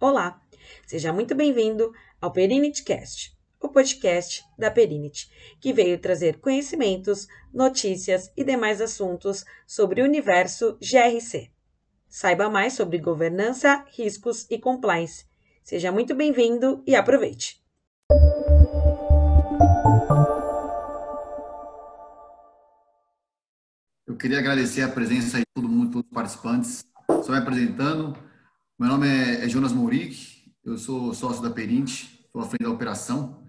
Olá, seja muito bem-vindo ao PerinityCast, o podcast da Perinity, que veio trazer conhecimentos, notícias e demais assuntos sobre o universo GRC. Saiba mais sobre governança, riscos e compliance. Seja muito bem-vindo e aproveite! Eu queria agradecer a presença de todo mundo, todos os participantes. Só me apresentando, meu nome é Jonas Mouric, eu sou sócio da Perint, estou à frente da operação.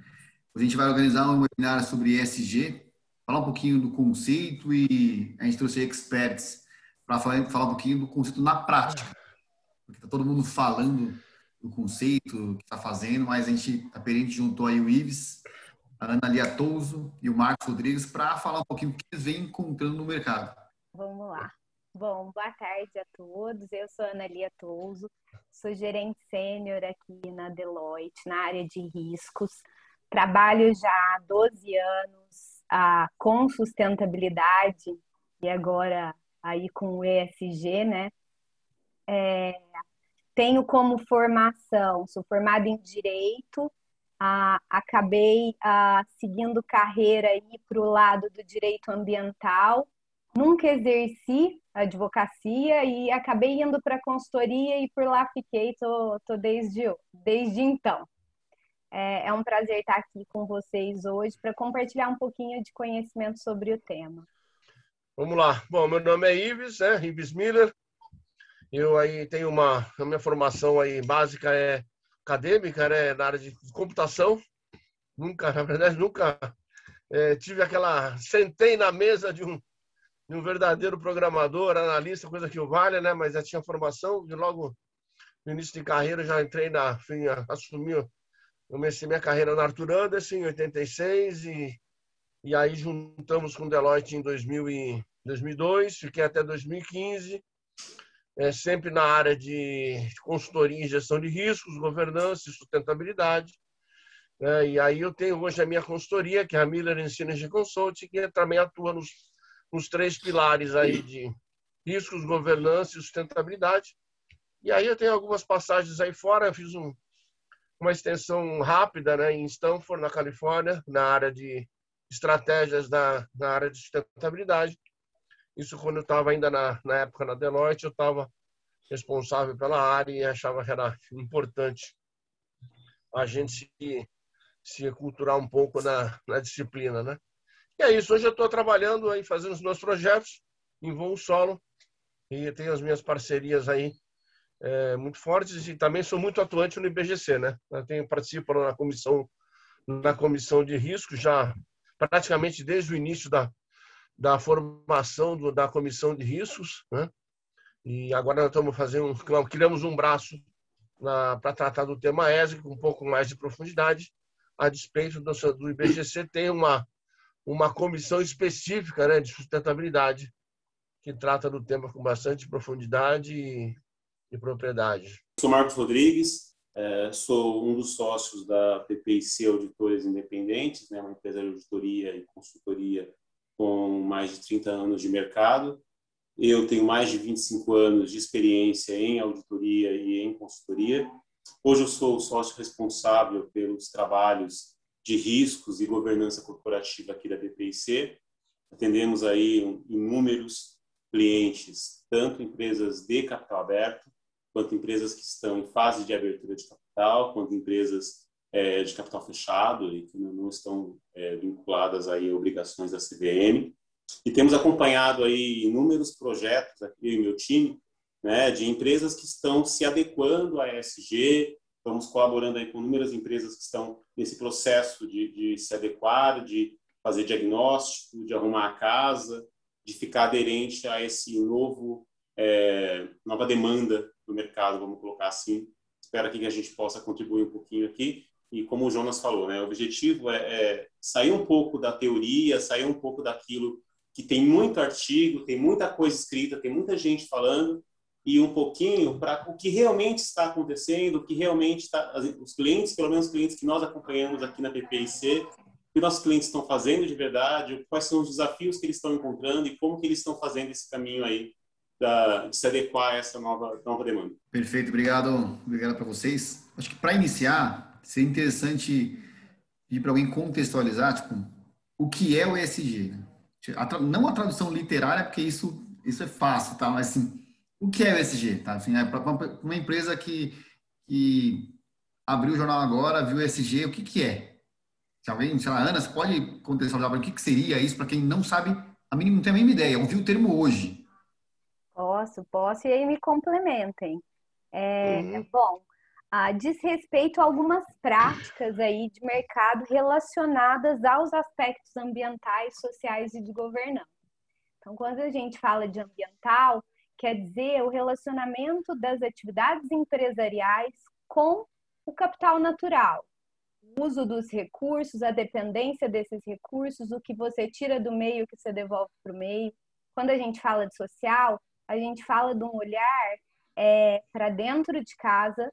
A gente vai organizar um webinar sobre ESG, falar um pouquinho do conceito e a gente trouxe experts para falar, falar um pouquinho do conceito na prática. Porque está todo mundo falando do conceito que está fazendo, mas a gente, a Perint juntou aí o Ives, a Ana Lia Touso e o Marcos Rodrigues para falar um pouquinho do que eles vêm encontrando no mercado. Vamos lá. Bom, boa tarde a todos. Eu sou Ana Lia Touso, sou gerente sênior aqui na Deloitte, na área de riscos. Trabalho já há 12 anos ah, com sustentabilidade e agora aí com o ESG, né? É, tenho como formação, sou formada em Direito, ah, acabei ah, seguindo carreira aí para o lado do direito ambiental, nunca exerci advocacia e acabei indo para consultoria e por lá fiquei, tô, tô desde, desde então. É, é um prazer estar aqui com vocês hoje para compartilhar um pouquinho de conhecimento sobre o tema. Vamos lá. Bom, meu nome é Ives, né? Ives Miller. Eu aí tenho uma, a minha formação aí básica é acadêmica, né? Na área de computação. Nunca, na verdade, nunca é, tive aquela sentei na mesa de um de um verdadeiro programador, analista, coisa que o vale, né? Mas já tinha formação e logo no início de carreira já entrei na, enfim, assumi, comecei minha carreira na Arthur Anderson em 86 e, e aí juntamos com Deloitte em 2000 e 2002, fiquei até 2015, é, sempre na área de consultoria e gestão de riscos, governança e sustentabilidade. É, e aí eu tenho hoje a minha consultoria, que é a Miller Energy Consulting, que também atua nos nos três pilares aí de riscos, governança e sustentabilidade. E aí eu tenho algumas passagens aí fora, eu fiz um, uma extensão rápida né, em Stanford, na Califórnia, na área de estratégias da, na área de sustentabilidade. Isso quando eu estava ainda na, na época na Deloitte, eu estava responsável pela área e achava que era importante a gente se, se culturar um pouco na, na disciplina, né? E é isso. Hoje eu estou trabalhando aí, fazendo os meus projetos em voo solo e tenho as minhas parcerias aí é, muito fortes e também sou muito atuante no IBGC, né? Eu tenho participo na comissão na comissão de risco já praticamente desde o início da da formação do, da comissão de riscos, né? E agora nós estamos fazendo, criamos um braço para tratar do tema ESG com um pouco mais de profundidade, a despeito do, do IBGC tem uma uma comissão específica né, de sustentabilidade que trata do tema com bastante profundidade e, e propriedade. Sou Marcos Rodrigues, é, sou um dos sócios da PPIC Auditores Independentes, né, uma empresa de auditoria e consultoria com mais de 30 anos de mercado. Eu tenho mais de 25 anos de experiência em auditoria e em consultoria. Hoje eu sou o sócio responsável pelos trabalhos de riscos e governança corporativa aqui da BPIC. Atendemos aí inúmeros clientes, tanto empresas de capital aberto, quanto empresas que estão em fase de abertura de capital, quanto empresas é, de capital fechado e que não estão é, vinculadas aí a obrigações da CVM. E temos acompanhado aí inúmeros projetos aqui e meu time, né, de empresas que estão se adequando à ESG, Estamos colaborando aí com inúmeras empresas que estão nesse processo de, de se adequar, de fazer diagnóstico, de arrumar a casa, de ficar aderente a esse novo é, nova demanda do mercado, vamos colocar assim. Espero que a gente possa contribuir um pouquinho aqui. E como o Jonas falou, né, o objetivo é, é sair um pouco da teoria, sair um pouco daquilo que tem muito artigo, tem muita coisa escrita, tem muita gente falando, e um pouquinho para o que realmente está acontecendo, o que realmente está, os clientes, pelo menos os clientes que nós acompanhamos aqui na PPIC, o que nossos clientes estão fazendo de verdade, quais são os desafios que eles estão encontrando e como que eles estão fazendo esse caminho aí da, de se adequar a essa nova, nova demanda. Perfeito, obrigado, obrigado para vocês. Acho que para iniciar, seria interessante pedir para alguém contextualizar, tipo, o que é o ESG. Né? Não a tradução literária, porque isso, isso é fácil, tá? Mas assim, o que é o ESG? Tá? Assim, é para uma empresa que, que abriu o jornal agora, viu o ESG, o que, que é? Se alguém, sei lá, Ana, você pode contextualizar para o que, que seria isso para quem não sabe, a mínima, não tem a mínima ideia, ouviu o termo hoje. Posso, posso, e aí me complementem. É, uhum. Bom, ah, diz respeito a algumas práticas aí de mercado relacionadas aos aspectos ambientais, sociais e de governança. Então, quando a gente fala de ambiental, quer dizer o relacionamento das atividades empresariais com o capital natural, o uso dos recursos, a dependência desses recursos, o que você tira do meio, o que você devolve para o meio. Quando a gente fala de social, a gente fala de um olhar é, para dentro de casa,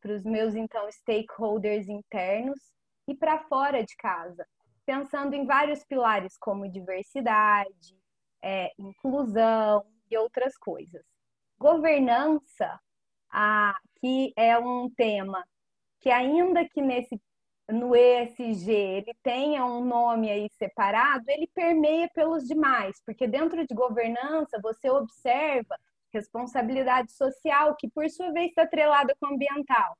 para os meus então stakeholders internos e para fora de casa, pensando em vários pilares como diversidade, é, inclusão e outras coisas. Governança, ah, que é um tema que ainda que nesse no ESG ele tenha um nome aí separado, ele permeia pelos demais, porque dentro de governança você observa responsabilidade social, que por sua vez está atrelada com ambiental.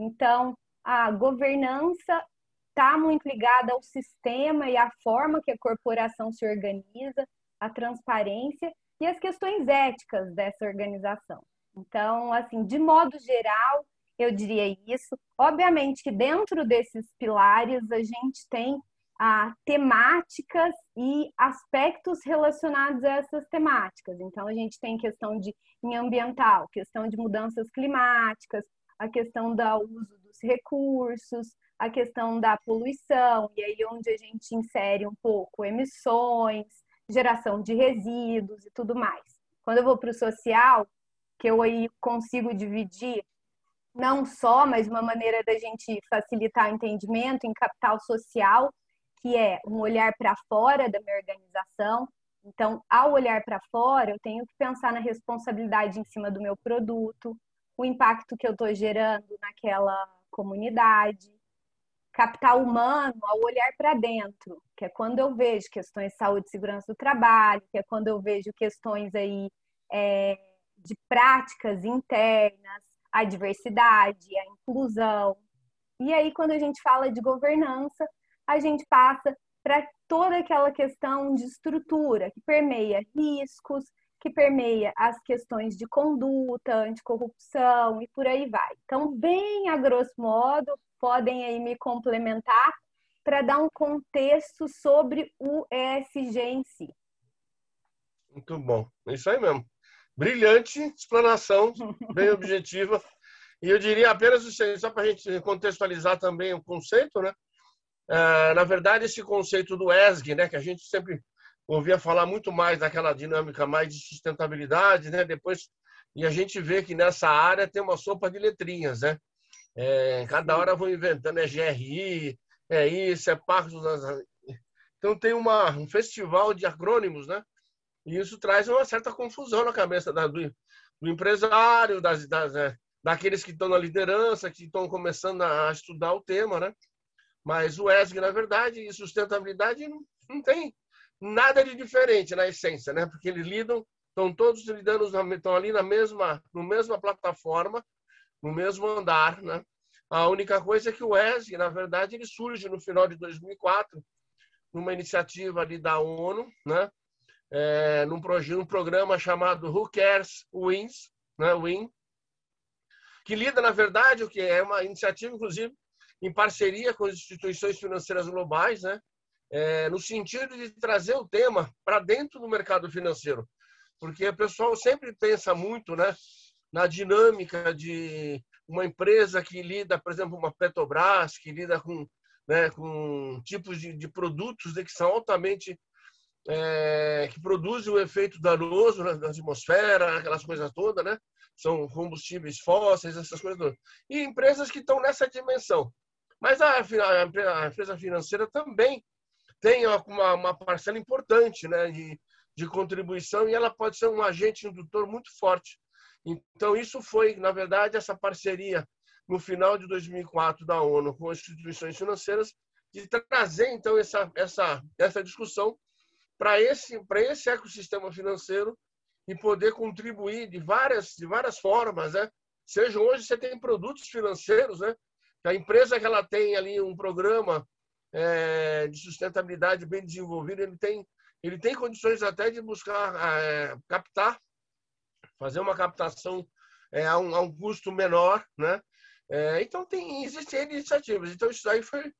Então, a governança está muito ligada ao sistema e à forma que a corporação se organiza, a transparência e as questões éticas dessa organização. Então, assim, de modo geral, eu diria isso. Obviamente que dentro desses pilares a gente tem ah, temáticas e aspectos relacionados a essas temáticas. Então a gente tem questão de em ambiental, questão de mudanças climáticas, a questão do uso dos recursos, a questão da poluição, e aí onde a gente insere um pouco emissões, geração de resíduos e tudo mais. Quando eu vou para o social, que eu aí consigo dividir não só, mas uma maneira da gente facilitar o entendimento em capital social, que é um olhar para fora da minha organização. Então, ao olhar para fora, eu tenho que pensar na responsabilidade em cima do meu produto, o impacto que eu estou gerando naquela comunidade. Capital humano, ao olhar para dentro, que é quando eu vejo questões de saúde e segurança do trabalho, que é quando eu vejo questões aí é, de práticas internas, a diversidade, a inclusão. E aí, quando a gente fala de governança, a gente passa para toda aquela questão de estrutura que permeia riscos, que permeia as questões de conduta, anticorrupção e por aí vai. Então, bem a grosso modo, podem aí me complementar para dar um contexto sobre o ESG em si. Muito bom, é isso aí mesmo brilhante explanação, bem objetiva. E eu diria apenas o seguinte, só para a gente contextualizar também o conceito, né? Ah, na verdade, esse conceito do ESG, né, que a gente sempre ouvia falar muito mais daquela dinâmica mais de sustentabilidade, né? Depois e a gente vê que nessa área tem uma sopa de letrinhas, né? É, cada hora vão inventando é GRI, é isso, é Pacto das então tem uma, um festival de acrônimos, né? E isso traz uma certa confusão na cabeça da, do, do, empresário, das, das, é, daqueles que estão na liderança, que estão começando a estudar o tema, né? Mas o ESG, na verdade, e sustentabilidade não, não tem nada de diferente na essência, né? Porque eles lidam, estão todos lidando, estão ali na mesma, no mesma plataforma, no mesmo andar, né? A única coisa é que o ESG, na verdade, ele surge no final de 2004, numa iniciativa ali da ONU, né? é, num, num programa chamado Who Cares Wins, né, Win, que lida, na verdade, o que é uma iniciativa, inclusive, em parceria com as instituições financeiras globais, né, é, no sentido de trazer o tema para dentro do mercado financeiro. Porque o pessoal sempre pensa muito né, na dinâmica de uma empresa que lida, por exemplo, uma Petrobras, que lida com, né, com tipos de, de produtos né, que são altamente é, que produzem o efeito danoso na, na, atmosfera, aquelas coisas todas, né? São combustíveis fósseis, essas coisas todas. E empresas que estão nessa dimensão. Mas a, a, a empresa financeira também tem uma, uma parcela importante, né? De, de contribuição e ela pode ser um agente indutor muito forte. Então, isso foi, na verdade, essa parceria no final de 2004 da ONU com instituições financeiras de trazer, então, essa, essa, essa discussão para esse, esse ecossistema financeiro e poder contribuir de várias, de várias formas, né? Seja hoje você tem produtos financeiros, né? A empresa que ela tem ali um programa é, de sustentabilidade bem desenvolvido, ele tem ele tem condições até de buscar é, captar, fazer uma captação é, a, um, a, um, custo menor, né? É, então tem existem iniciativas. Então isso aí foi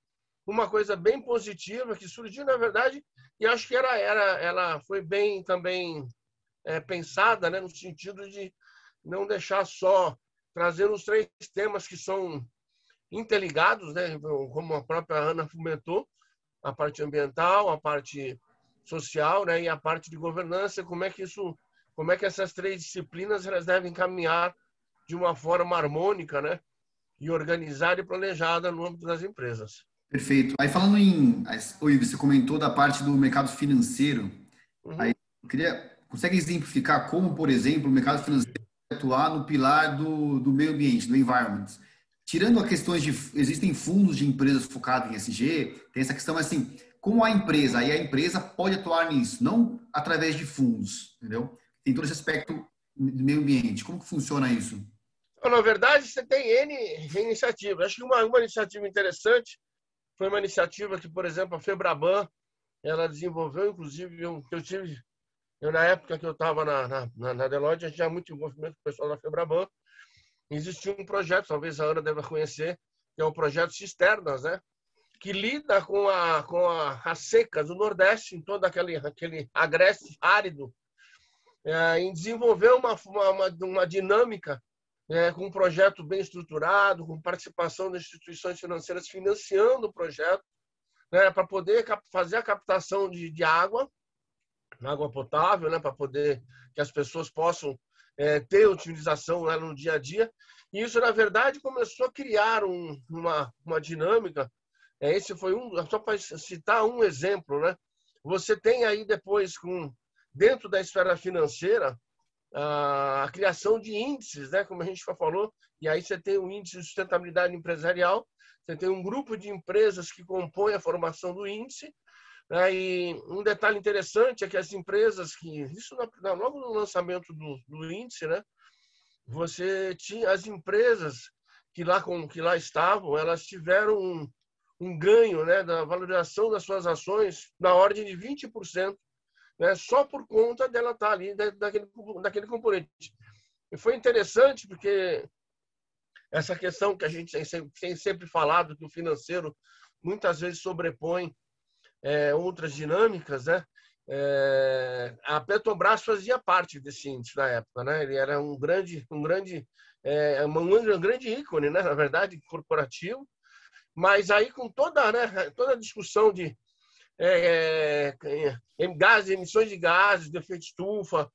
uma coisa bem positiva que surgiu na verdade e acho que era era ela foi bem também é, pensada, né? No sentido de não deixar só trazendo os três temas que são interligados, né? Como a própria Ana comentou, a parte ambiental, a parte social, né, e a parte de governança, como é que isso, como é que essas três disciplinas elas devem caminhar de uma forma harmônica, né, e organizada e planejada no âmbito das empresas. Perfeito. Aí falando em, oi, você comentou da parte do mercado financeiro. Uhum. Aí queria, consegue exemplificar como, por exemplo, o mercado financeiro atuar no pilar do, do meio ambiente, do environment? Tirando as questões de existem fundos de empresas focados em SG, tem essa questão assim, como a empresa, aí a empresa pode atuar nisso, não através de fundos, entendeu? Tem todo esse aspecto do meio ambiente. Como que funciona isso? Na verdade, você tem N iniciativas. Acho que uma, uma iniciativa interessante foi uma iniciativa que, por exemplo, a Febraban, ela desenvolveu, inclusive, eu, eu tive, eu, na época que eu estava na, na, na Deloitte, a gente tinha muito envolvimento com o pessoal da Febraban. Existia um projeto, talvez a Ana deva conhecer, que é o projeto Cisternas, né? que lida com a com a, a seca do Nordeste, em todo aquele aquele agreste árido, é, em desenvolver uma uma, uma dinâmica é, com um projeto bem estruturado, com participação das instituições financeiras financiando o projeto, né, para poder fazer a captação de, de água, água potável, né, para poder que as pessoas possam é, ter utilização né, no dia a dia. E isso, na verdade, começou a criar um, uma, uma dinâmica é, esse foi um, só para citar um exemplo, né? Você tem aí depois, com, dentro da esfera financeira, a, criação de índices, né? Como a gente já falou, e aí você tem o índice de sustentabilidade empresarial, você tem um grupo de empresas que compõe a formação do índice, né? e um detalhe interessante é que as empresas que, isso logo no lançamento do, do índice, né? Você tinha as empresas que lá, com, que lá estavam, elas tiveram um, um ganho né, da valorização das suas ações na ordem de 20%, né, só por conta dela estar tá ali, daquele, daquele componente. E foi interessante porque essa questão que a gente tem sempre falado, que o financeiro muitas vezes sobrepõe é, outras dinâmicas, né? É, a Petrobras fazia parte desse índice na época, né? Ele era um grande, um grande, é, um grande ícone, né? Na verdade, corporativo, mas aí com toda, né, toda a discussão de é, é, gases, emissões de gases, de efeito estufa,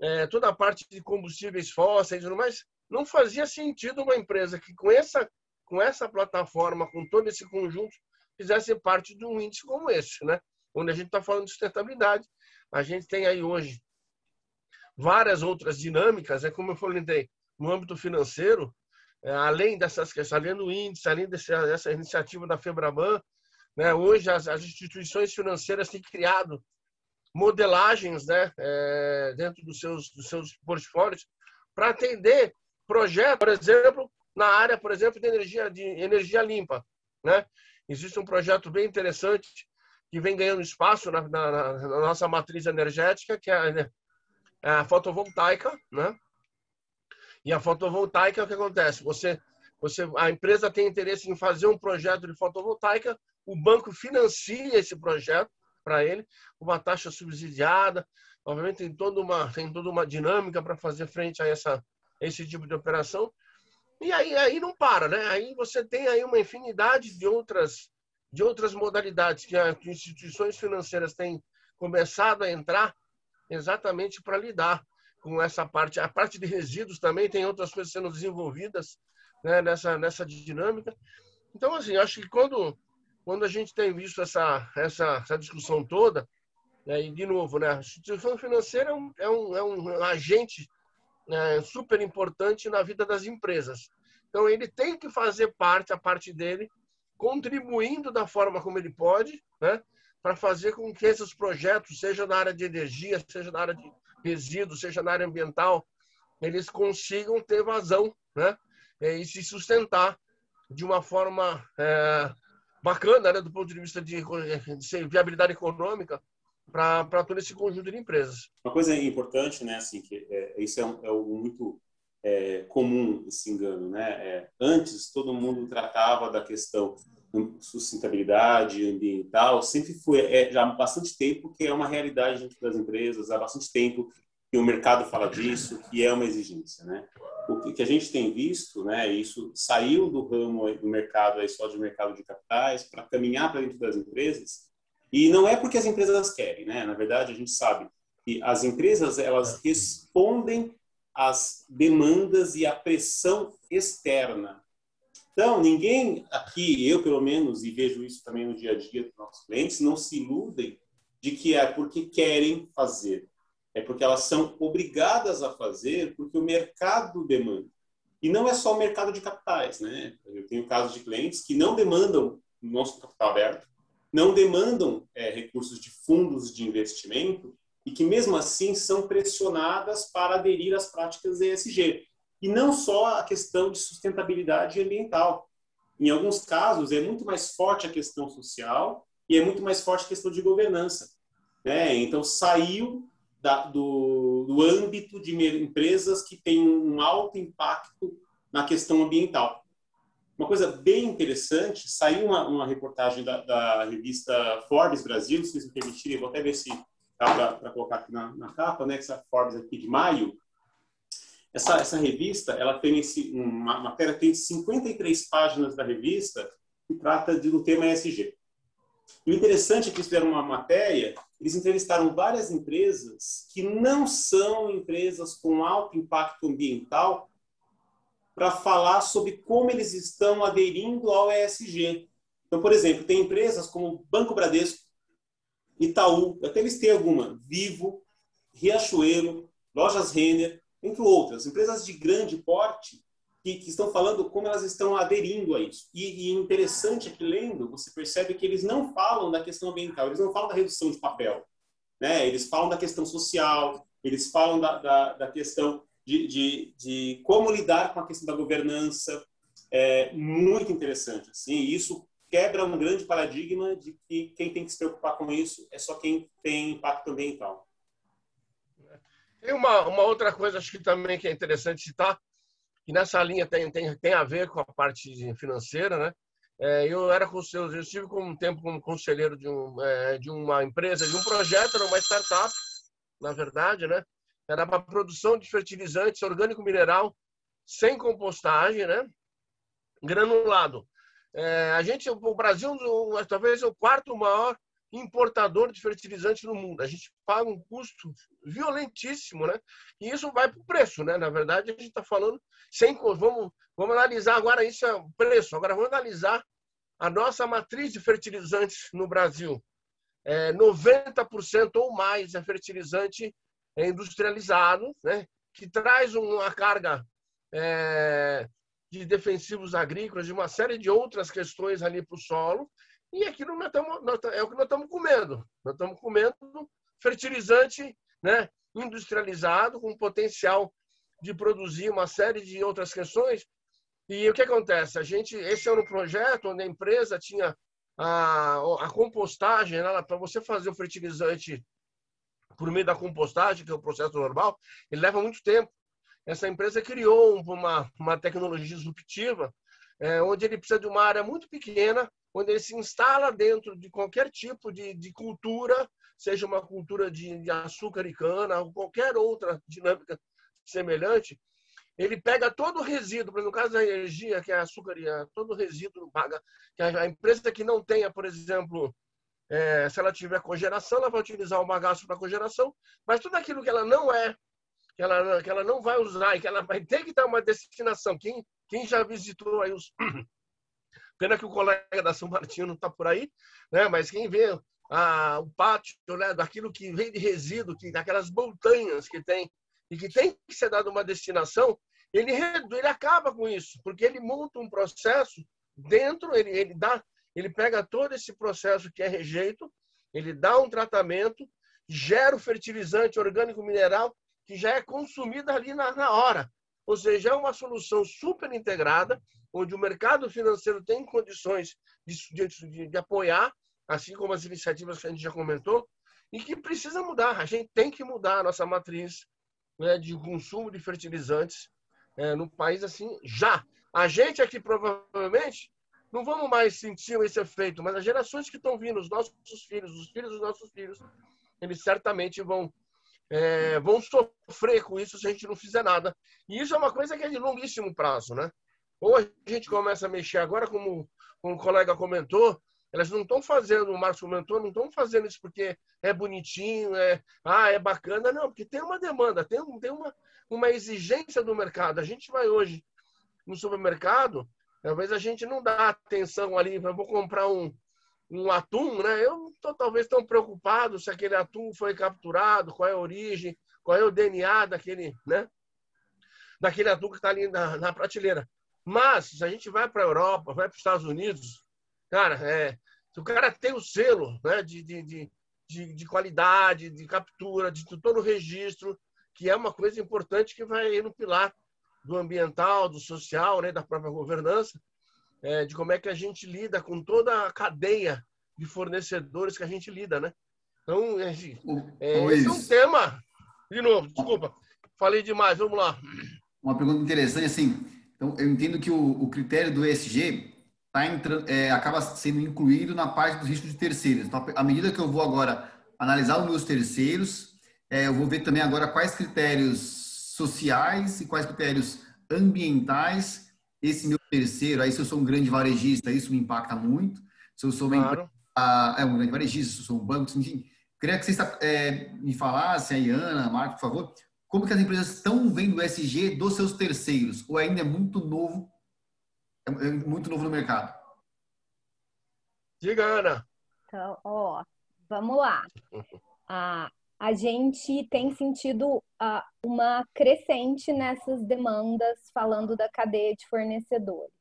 é, toda a parte de combustíveis fósseis, mas não fazia sentido uma empresa que com essa com essa plataforma, com todo esse conjunto, fizesse parte de um índice como esse, né? Onde a gente está falando de sustentabilidade, a gente tem aí hoje várias outras dinâmicas, é como eu falei no âmbito financeiro, é, além dessas questões, além do índice, além dessa, dessa iniciativa da FEBRABAN, né, hoje as, as, instituições financeiras têm criado modelagens né, é, dentro dos seus, dos seus portfólios para atender projetos, por exemplo, na área, por exemplo, de energia, de energia limpa. Né? Existe um projeto bem interessante que vem ganhando espaço na, na, na nossa matriz energética, que é a, é a fotovoltaica, né? E a fotovoltaica, o que acontece? Você, você, a empresa tem interesse em fazer um projeto de fotovoltaica, o banco financia esse projeto para ele, uma taxa subsidiada. Obviamente tem toda uma, tem toda uma dinâmica para fazer frente a essa, esse tipo de operação. E aí, aí não para, né? Aí você tem aí uma infinidade de outras, de outras modalidades que as instituições financeiras têm começado a entrar exatamente para lidar com essa parte. A parte de resíduos também tem outras coisas sendo desenvolvidas né, nessa, nessa dinâmica. Então, assim, acho que quando, quando a gente tem visto essa, essa, essa discussão toda, Né? E, de novo, né? a instituição financeira é um, é um, é um agente né, super importante na vida das empresas. Então, ele tem que fazer parte, a parte dele, contribuindo da forma como ele pode, né, para fazer com que esses projetos, seja na área de energia, seja na área de resíduos, seja na área ambiental, eles consigam ter vazão né, e se sustentar de uma forma é, bacana, né, do ponto de vista de, de viabilidade econômica, para todo esse conjunto de empresas. Uma coisa importante, né, assim, que é, isso é, um, é algo muito é, comum, esse engano, né? É, antes todo mundo tratava da questão sustentabilidade ambiental, sempre foi é, já há bastante tempo que é uma realidade dentro das empresas, há bastante tempo que o mercado fala disso, que é uma exigência, né? O que a gente tem visto, né, isso saiu do ramo do mercado aí só de mercado de capitais para caminhar para dentro das empresas, e não é porque as empresas querem, né? Na verdade, a gente sabe que as empresas elas respondem às demandas e à pressão externa. Então, ninguém aqui, eu pelo menos, e vejo isso também no dia a dia dos nossos clientes, não se iludem de que é porque querem fazer. É porque elas são obrigadas a fazer porque o mercado demanda. E não é só o mercado de capitais, né? Eu tenho casos de clientes que não demandam nosso capital aberto, não demandam é, recursos de fundos de investimento e que, mesmo assim, são pressionadas para aderir às práticas ESG. E não só a questão de sustentabilidade ambiental. Em alguns casos, é muito mais forte a questão social e é muito mais forte a questão de governança. Né? Então, saiu da, do, do âmbito de empresas que têm um alto impacto na questão ambiental. Uma coisa bem interessante, saiu uma, uma reportagem da, da, revista Forbes Brasil, se vocês me permitirem, vou até ver se dá para colocar aqui na, na, capa, né, essa Forbes aqui de maio. Essa, essa revista, ela tem esse, uma matéria, tem 53 páginas da revista que trata de, do tema ESG. O interessante é que eles fizeram uma matéria, eles entrevistaram várias empresas que não são empresas com alto impacto ambiental, para falar sobre como eles estão aderindo ao ESG. Então, por exemplo, tem empresas como Banco Bradesco, Itaú, até têm alguma, Vivo, Riachuelo, Lojas Renner, entre outras, empresas de grande porte que, que, estão falando como elas estão aderindo a isso. E, e interessante é que, lendo, você percebe que eles não falam da questão ambiental, eles não falam da redução de papel. Né? Eles falam da questão social, eles falam da, da, da questão de, de, de como lidar com a questão da governança. É muito interessante. Assim, isso quebra um grande paradigma de que quem tem que se preocupar com isso é só quem tem impacto ambiental. Tem uma, uma outra coisa, acho que também que é interessante citar, que nessa linha tem, tem, tem a ver com a parte financeira, né? É, eu era eu estive com um tempo como conselheiro de, um, é, de uma empresa, de um projeto, era uma startup, na verdade, né? era para produção de fertilizantes orgânico mineral sem compostagem, né? Granulado. É, a gente, o Brasil, talvez o quarto maior importador de fertilizantes no mundo. A gente paga um custo violentíssimo, né? E isso vai para o preço, né? Na verdade, a gente está falando sem vamos vamos analisar agora isso é o preço. Agora vamos analisar a nossa matriz de fertilizantes no Brasil. É, 90% ou mais é fertilizante industrializado, né, que traz uma carga é, de defensivos agrícolas, de uma série de outras questões ali para o solo. E aquilo nós estamos, nós, é o que nós estamos comendo. Nós estamos comendo fertilizante né, industrializado, com potencial de produzir uma série de outras questões. E o que acontece? A gente, esse era um projeto onde a empresa tinha a, a compostagem, né, para você fazer o fertilizante por meio da compostagem, que é o processo normal, ele leva muito tempo. Essa empresa criou uma, uma tecnologia disruptiva, é, onde ele precisa de uma área muito pequena, onde ele se instala dentro de qualquer tipo de, de cultura, seja uma cultura de, de açúcar e cana, ou qualquer outra dinâmica semelhante, ele pega todo o resíduo, no caso da energia, que é açúcar e todo o resíduo paga, que a empresa que não tenha, por exemplo, é, se ela tiver cogeração, ela vai utilizar o bagaço para cogeração, mas tudo aquilo que ela não é, que ela, que ela não vai usar e que ela vai ter que dar uma destinação. Quem, quem já visitou aí os. Pena que o colega da São Martinho não está por aí, né? mas quem vê a, o pátio né, daquilo que vem de resíduo, que, daquelas montanhas que tem, e que tem que ser dado uma destinação, ele, ele acaba com isso, porque ele monta um processo dentro, ele, ele, dá, ele pega todo esse processo que é rejeito, ele dá um tratamento, gera o fertilizante orgânico mineral que já é consumido ali na, na hora. Ou seja, é uma solução super integrada, onde o mercado financeiro tem condições de, de, de, apoiar, assim como as iniciativas que a gente já comentou, e que precisa mudar. A gente tem que mudar a nossa matriz né, de consumo de fertilizantes é, no país assim já. A gente aqui provavelmente não vamos mais sentir esse efeito, mas as gerações que estão vindo, os nossos filhos, os filhos dos nossos filhos, eles certamente vão é, vão sofrer com isso se a gente não fizer nada. E isso é uma coisa que é de longuíssimo prazo, né? Ou a gente começa a mexer agora, como, como o colega comentou, elas não estão fazendo, o Marcos comentou, não estão fazendo isso porque é bonitinho, é, ah, é bacana, não, porque tem uma demanda, tem, tem uma, uma exigência do mercado. A gente vai hoje no supermercado, talvez a gente não dá atenção ali, vou comprar um, um atum, né? Eu não estou talvez tão preocupado se aquele atum foi capturado, qual é a origem, qual é o DNA daquele, né? Daquele atum que está ali na, na, prateleira. Mas se a gente vai para a Europa, vai para os Estados Unidos, cara, é, se o cara tem o selo, né? De, de, de, de, de qualidade, de captura, de todo o registro, que é uma coisa importante que vai no pilar do ambiental, do social, né? Da própria governança é, de como é que a gente lida com toda a cadeia de fornecedores que a gente lida, né? Então, é, é, esse é um tema. De novo, desculpa, falei demais, vamos lá. Uma pergunta interessante, assim, então eu entendo que o, o critério do ESG tá entrando, é, acaba sendo incluído na parte dos riscos de terceiros. Então, à medida que eu vou agora analisar os meus terceiros, é, eu vou ver também agora quais critérios sociais e quais critérios ambientais esse meu terceiro, aí se eu sou um grande varejista, isso me impacta muito. Se eu sou uma claro. empresa, é um grande varejista, se eu sou um banco, enfim. Queria que vocês é, me falassem, aí, Ana, Marco, por favor, como que as empresas estão vendo o SG dos seus terceiros? Ou ainda é muito novo, é, é muito novo no mercado? Diga, Ana. Então, ó, vamos lá. Ah, a gente tem sentido uh, uma crescente nessas demandas, falando da cadeia de fornecedores.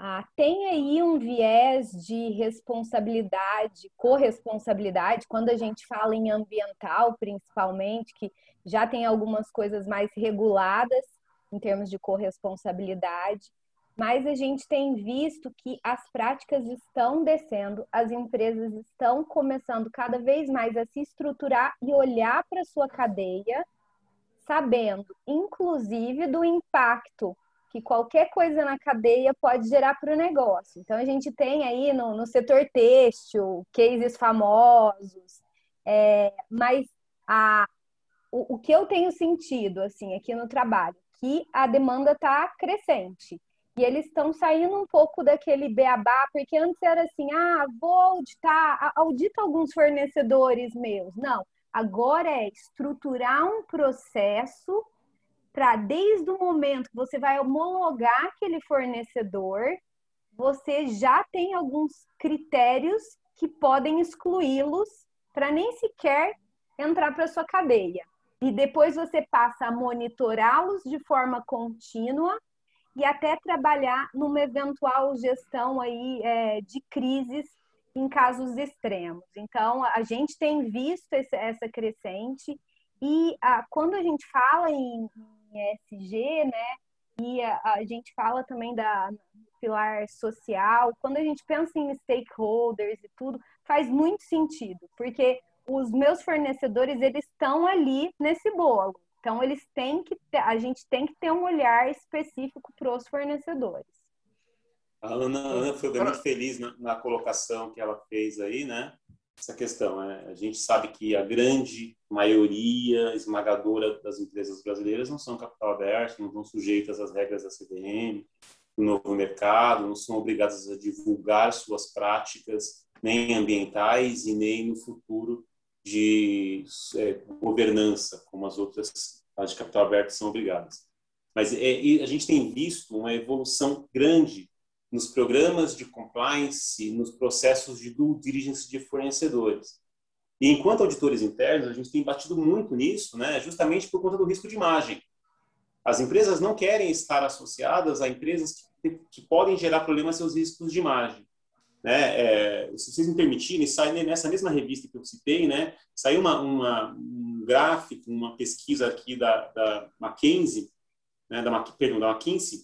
Uh, tem aí um viés de responsabilidade, corresponsabilidade, quando a gente fala em ambiental, principalmente, que já tem algumas coisas mais reguladas em termos de corresponsabilidade mas a gente tem visto que as práticas estão descendo, as empresas estão começando cada vez mais a se estruturar e olhar para a sua cadeia, sabendo, inclusive, do impacto que qualquer coisa na cadeia pode gerar para o negócio. Então, a gente tem aí no, no setor têxtil, cases famosos, é, mas a, o, o que eu tenho sentido, assim, aqui no trabalho, que a demanda está crescente. E eles estão saindo um pouco daquele beabá, porque antes era assim: ah, vou auditar, audita alguns fornecedores meus. Não, agora é estruturar um processo para, desde o momento que você vai homologar aquele fornecedor, você já tem alguns critérios que podem excluí-los para nem sequer entrar para sua cadeia. E depois você passa a monitorá-los de forma contínua e até trabalhar numa eventual gestão aí é, de crises em casos extremos. Então, a gente tem visto esse, essa crescente e a, quando a gente fala em, em né, e a, a, gente fala também da pilar social, quando a gente pensa em stakeholders e tudo, faz muito sentido, porque os meus fornecedores, eles estão ali nesse bolo. Então, eles têm que ter, a gente tem que ter um olhar específico para os fornecedores. A Ana, Ana foi muito feliz na, na, colocação que ela fez aí, né? Essa questão, né? A gente sabe que a grande maioria esmagadora das empresas brasileiras não são capital aberto, não estão sujeitas às regras da CVM, do novo mercado, não são obrigadas a divulgar suas práticas, nem ambientais e nem no futuro de é, governança, como as outras as de capital aberto são obrigadas. Mas é, a gente tem visto uma evolução grande nos programas de compliance, nos processos de due diligence de fornecedores. E enquanto auditores internos, a gente tem batido muito nisso, né, justamente por conta do risco de imagem. As empresas não querem estar associadas a empresas que, que podem gerar problemas seus riscos de imagem. Né? É, se vocês me permitirem, sai nessa mesma revista que eu citei, né, saiu uma, uma, um gráfico, uma pesquisa aqui da, da né, da, perdão, da McKinsey,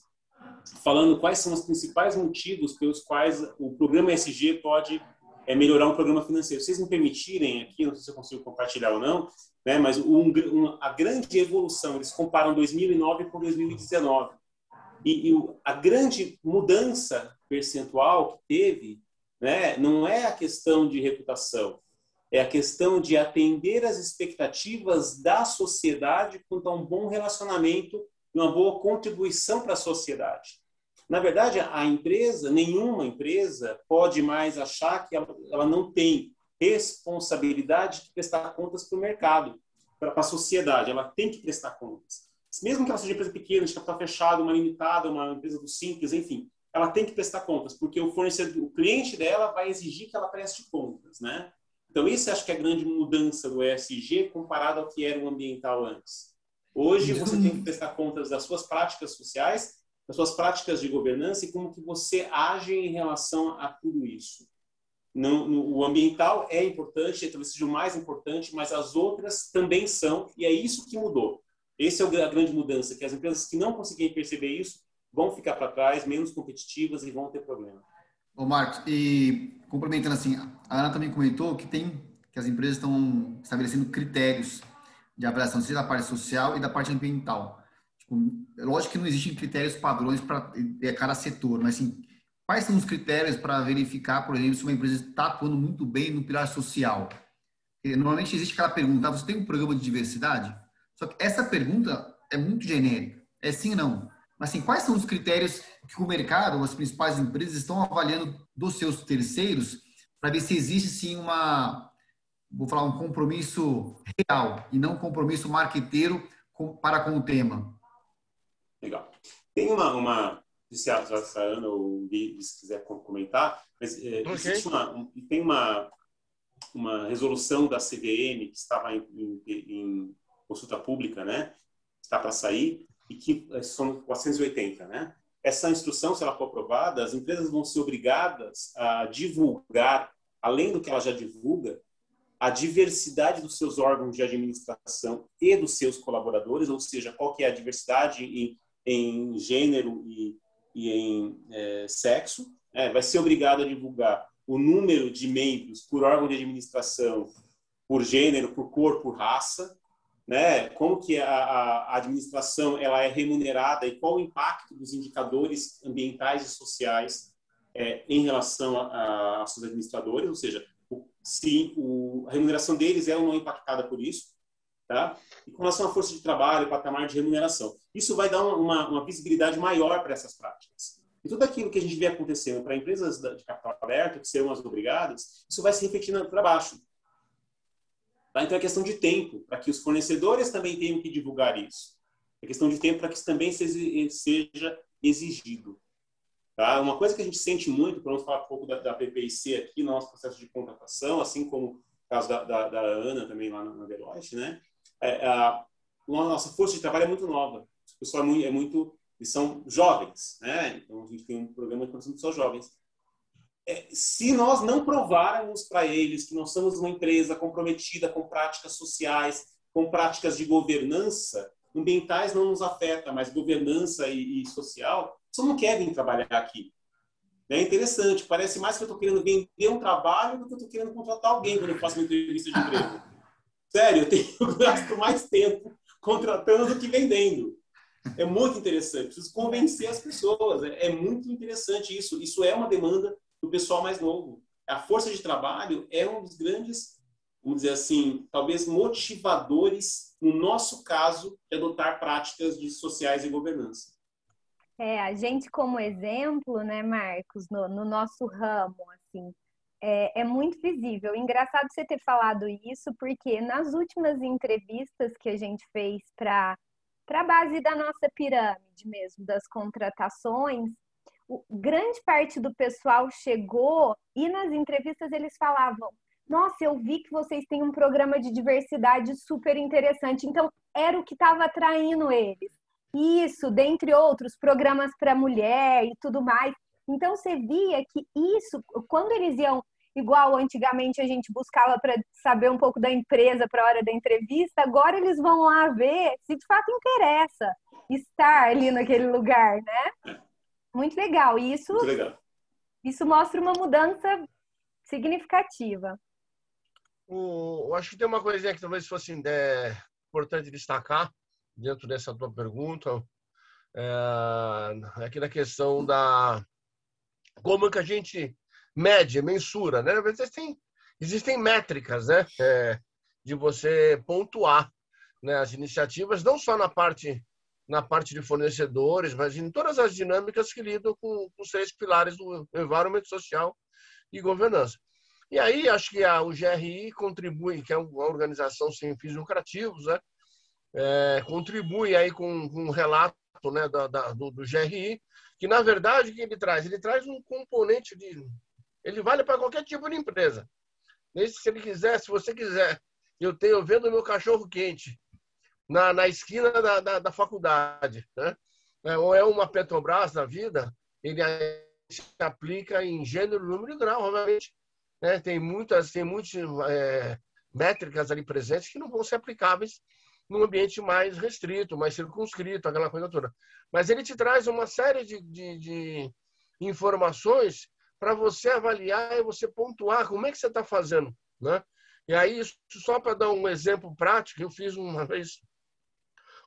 falando quais são os principais motivos pelos quais o programa ESG pode é, melhorar um programa financeiro. Se vocês me permitirem aqui, não sei se eu consigo compartilhar ou não, né, mas um, um, a grande evolução, eles comparam 2009 com 2019. E, e a grande mudança percentual que teve né, não é a questão de reputação, é a questão de atender as expectativas da sociedade quanto a um bom relacionamento e uma boa contribuição para a sociedade. Na verdade, a empresa, nenhuma empresa pode mais achar que ela, não tem responsabilidade de prestar contas para o mercado, para a sociedade. Ela tem que prestar contas. Mesmo que ela seja empresa pequena, de capital fechado, uma limitada, uma empresa do simples, enfim, ela tem que prestar contas, porque o fornecedor, o cliente dela vai exigir que ela preste contas, né? Então, isso acho que é a grande mudança do ESG comparado ao que era o ambiental antes. Hoje, você tem que prestar contas das suas práticas sociais, das suas práticas de governança e como que você age em relação a tudo isso. No, o ambiental é importante, talvez seja o mais importante, mas as outras também são, e é isso que mudou. Essa é a grande mudança, que as empresas que não conseguirem perceber isso vão ficar para trás, menos competitivas e vão ter problema. Ô Marcos, e complementando assim, a Ana também comentou que tem que as empresas estão estabelecendo critérios de avaliação, seja da parte social e da parte ambiental. Tipo, é lógico que não existem critérios padrões para cada setor, mas assim, quais são os critérios para verificar, por exemplo, se uma empresa está atuando muito bem no pilar social? Normalmente existe aquela pergunta, ah, você tem um programa de diversidade? Só que essa pergunta é muito genérica. É sim ou não? Mas assim, quais são os critérios que o mercado, as principais empresas estão avaliando dos seus terceiros para ver se existe sim uma, vou falar, um compromisso real e não um compromisso marqueteiro com, para com o tema? Legal. Tem uma, uma se a, Ana ou o Gui, se quiser comentar, mas é, okay. uma, tem uma, uma resolução da CVM que estava em, em, em consulta pública, né? Está para sair e que é, são 480, né? Essa instrução, se ela for aprovada, as empresas vão ser obrigadas a divulgar, além do que ela já divulga, a diversidade dos seus órgãos de administração e dos seus colaboradores, ou seja, qual que é a diversidade em, em gênero e, e em é, sexo. É, vai ser obrigado a divulgar o número de membros por órgão de administração, por gênero, por cor, por raça, né? Como que a, a, administração ela é remunerada e qual o impacto dos indicadores ambientais e sociais é, em relação a, a, seus administradores, ou seja, o, se o, a remuneração deles é ou não impactada por isso, tá? E com relação à força de trabalho, patamar de remuneração, isso vai dar uma, uma visibilidade maior para essas práticas. E tudo aquilo que a gente vê acontecendo para empresas de capital aberto, que serão as obrigadas, isso vai se refletir para baixo. Tá? Então é questão de tempo para que os fornecedores também tenham que divulgar isso. É questão de tempo para que isso também seja exigido. Tá? Uma coisa que a gente sente muito, para falar um pouco da, da PPIC aqui no nosso processo de contratação, assim como o caso da, da, da Ana também lá na, na Deloitte, né? É, a, nossa força de trabalho é muito nova. O pessoal é muito, é muito eles são jovens, né? Então a gente tem um programa de formação de pessoas jovens. É, se nós não provarmos para eles que nós somos uma empresa comprometida com práticas sociais, com práticas de governança, ambientais não nos afeta, mas governança e, e social, você não quer vir trabalhar aqui. É interessante, parece mais que eu estou querendo vender um trabalho do que eu estou querendo contratar alguém quando eu faço uma entrevista de emprego. Sério, eu tenho gasto mais tempo contratando do que vendendo. É muito interessante, preciso convencer as pessoas. É, é muito interessante isso. Isso é uma demanda do pessoal mais novo. A força de trabalho é um dos grandes, vamos dizer assim, talvez motivadores, no nosso caso, de adotar práticas de sociais e governança. É, a gente como exemplo, né, Marcos, no, no nosso ramo, assim, é, é, muito visível. Engraçado você ter falado isso, porque nas últimas entrevistas que a gente fez para a base da nossa pirâmide mesmo, das contratações, grande parte do pessoal chegou e nas entrevistas eles falavam: Nossa, eu vi que vocês têm um programa de diversidade super interessante. Então, era o que estava atraindo eles. Isso, dentre outros, programas para mulher e tudo mais. Então, você via que isso, quando eles iam igual antigamente a gente buscava para saber um pouco da empresa para a hora da entrevista, agora eles vão lá ver se de fato interessa estar ali naquele lugar, né? Muito legal. E isso, Muito legal. isso mostra uma mudança significativa. O, eu acho que tem uma coisinha que talvez fosse é, importante destacar dentro dessa tua pergunta, é, aqui na questão da como que a gente mede, mensura, né? Existem, existem métricas, né? É, de você pontuar né, as iniciativas, não só na parte na parte de fornecedores, mas em todas as dinâmicas que lidam com, os três pilares do environment social e governança. E aí, acho que a, o GRI contribui, que é uma organização sem fins lucrativos, né? É, contribui aí com, com um relato né, da, da, do, do, GRI, que na verdade o que ele traz? Ele traz um componente de. Ele vale para qualquer tipo de empresa. Se ele quiser, se você quiser, eu tenho vendo meu cachorro quente na, na esquina da, da, da faculdade, né? É, ou é uma Petrobras da vida, ele se aplica em gênero, número e grau, obviamente. Né? Tem muitas, tem muitas é, métricas ali presentes que não vão ser aplicáveis num ambiente mais restrito, mais circunscrito, aquela coisa toda. Mas ele te traz uma série de, de, de informações para você avaliar e você pontuar como é que você está fazendo, né? E aí, só para dar um exemplo prático, eu fiz uma vez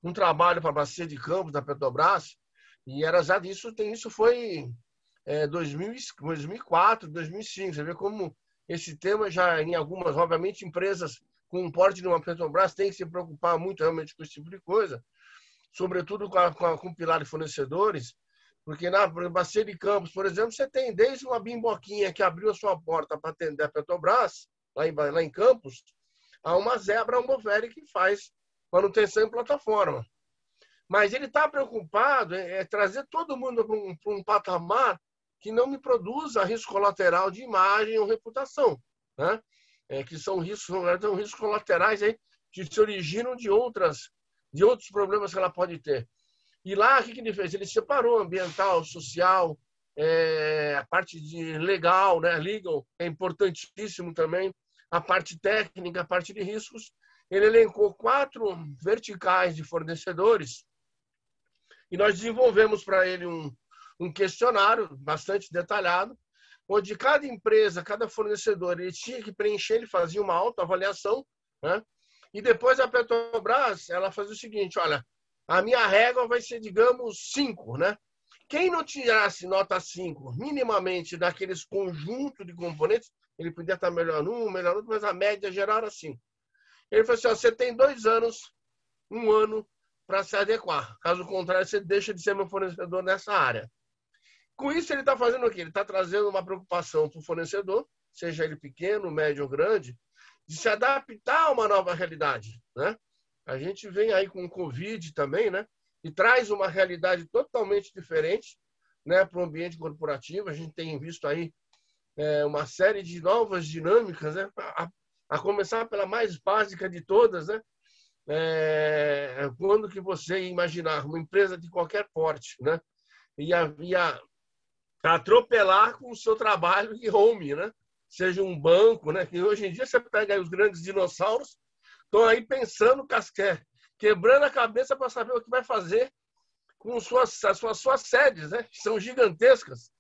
um trabalho para a Bacia de Campos da Petrobras, e era já disso, tem, isso foi é, 2000, 2004, 2005. Você vê como esse tema já, em algumas, obviamente, empresas com o porte de uma Petrobras têm que se preocupar muito realmente com esse tipo de coisa, sobretudo com, a, com, a, com o pilar de fornecedores, porque na Bacia de Campos, por exemplo, você tem desde uma bimboquinha que abriu a sua porta para atender a Petrobras, lá em, lá em Campos, a uma zebra, um Boveri que faz manutenção em plataforma. Mas ele está preocupado em é, trazer todo mundo para um, um, patamar que não me produza risco colateral de imagem ou reputação, né? É, que são riscos, são riscos colaterais aí que se originam de outras de outros problemas que ela pode ter. E lá, o que, que ele fez? Ele separou ambiental, social, é, a parte de legal, né? legal, é importantíssimo também, a parte técnica, a parte de riscos, ele elencou quatro verticais de fornecedores e nós desenvolvemos para ele um, um questionário bastante detalhado, onde cada empresa, cada fornecedor, ele tinha que preencher, ele fazia uma autoavaliação, né? E depois a Petrobras, ela fazia o seguinte, olha, a minha régua vai ser, digamos, cinco, né? Quem não tirasse nota 5 minimamente daqueles conjunto de componentes, ele podia estar melhor num, melhor outro, mas a média geral era 5. Ele falou assim: você tem dois anos, um ano para se adequar. Caso contrário, você deixa de ser meu fornecedor nessa área. Com isso, ele está fazendo o quê? Ele está trazendo uma preocupação para o fornecedor, seja ele pequeno, médio ou grande, de se adaptar a uma nova realidade. Né? A gente vem aí com o Covid também, né? E traz uma realidade totalmente diferente né, para o ambiente corporativo. A gente tem visto aí é, uma série de novas dinâmicas, né? A começar pela mais básica de todas, né? É, quando que você imaginar uma empresa de qualquer porte, né? Ia, ia atropelar com o seu trabalho de home, né? Seja um banco, né? Que hoje em dia você pega os grandes dinossauros, estão aí pensando, casqué, quebrando a cabeça para saber o que vai fazer com suas, as suas, suas sedes, né? Que são gigantescas.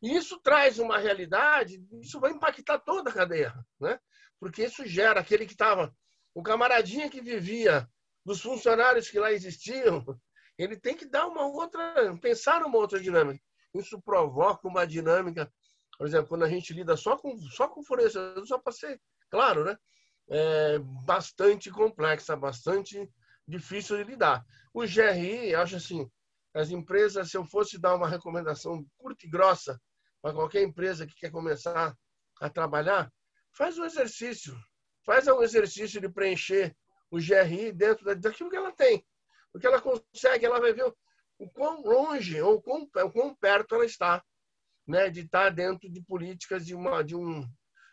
E isso traz uma realidade, isso vai impactar toda a cadeia, né? Porque isso gera aquele que estava, o camaradinha que vivia dos funcionários que lá existiam, ele tem que dar uma outra, pensar numa outra dinâmica. Isso provoca uma dinâmica, por exemplo, quando a gente lida só com só com fornecedor, só para ser claro, né? É bastante complexa, bastante difícil de lidar. O GRI, acho assim, as empresas, se eu fosse dar uma recomendação curta e grossa para qualquer empresa que quer começar a trabalhar, faz um exercício. Faz um exercício de preencher o GRI dentro daquilo que ela tem. Porque ela consegue, ela vai ver o quão longe ou quão, o quão perto ela está né, de estar dentro de políticas de uma de um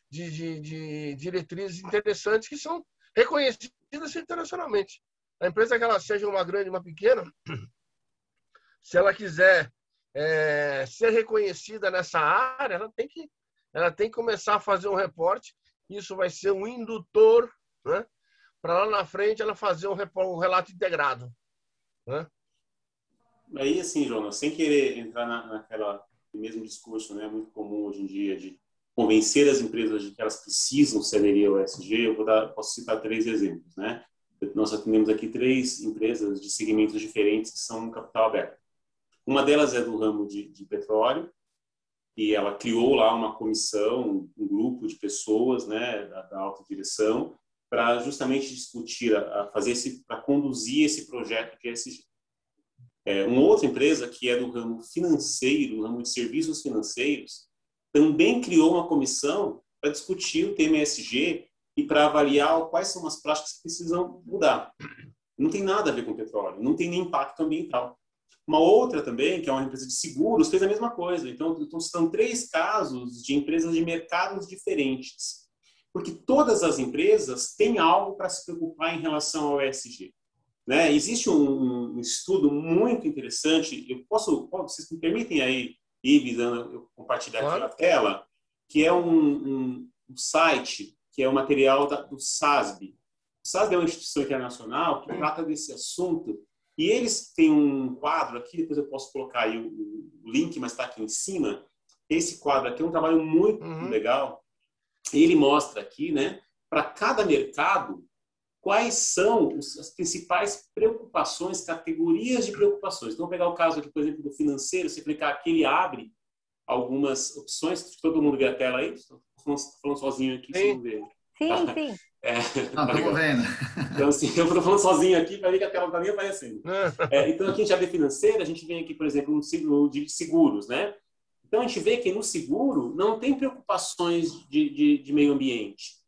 de, de, de diretrizes interessantes que são reconhecidas internacionalmente. A empresa que ela seja uma grande, uma pequena, se ela quiser é, ser reconhecida nessa área, ela tem que ela tem que começar a fazer um reporte. Isso vai ser um indutor, né? Para lá na frente ela fazer um, um relato integrado, né? Aí, assim, Jonas, sem querer entrar na, naquela mesmo discurso, né, muito comum hoje em dia de convencer as empresas de que elas precisam se aderir ao ESG, eu vou dar, posso citar três exemplos, né? Nós atendemos aqui três empresas de segmentos diferentes que são capital aberto. Uma delas é do ramo de, de petróleo, e ela criou lá uma comissão, um grupo de pessoas, né, da, da alta direção, para justamente discutir, a, a fazer esse, para conduzir esse projeto de ESG. É, uma outra empresa que é do ramo financeiro, do ramo de serviços financeiros, também criou uma comissão para discutir o tema ESG e para avaliar quais são as práticas que precisam mudar. Não tem nada a ver com petróleo, não tem nem impacto ambiental. Uma outra também, que é uma empresa de seguros, fez a mesma coisa. Então, são três casos de empresas de mercados diferentes. Porque todas as empresas têm algo para se preocupar em relação ao ESG. Né? Existe um, um, estudo muito interessante, eu posso, vocês me permitem aí, Ives, eu compartilhar claro. aqui a tela, que é um, um, um site, que é o material da, do SASB. O SASB é uma instituição internacional que trata desse assunto, e eles têm um quadro aqui, depois eu posso colocar aí o, o link, mas está aqui em cima. Esse quadro aqui é um trabalho muito uhum. legal. Ele mostra aqui, né, para cada mercado, quais são as principais preocupações, categorias de preocupações. Então, pegar o caso aqui, por exemplo, do financeiro, você clicar aqui, ele abre algumas opções. Todo mundo vê a tela aí? Estou falando, sozinho aqui, sim. ver. Sim, tá. sim. É, Não, tá vendo. Então, assim, eu estou falando sozinho aqui, para ver que a tela está nem aparecendo. É, então, aqui a gente abre financeira, a gente vem aqui, por exemplo, no de seguros, né? Então, a gente vê que no seguro não tem preocupações de, de, de meio ambiente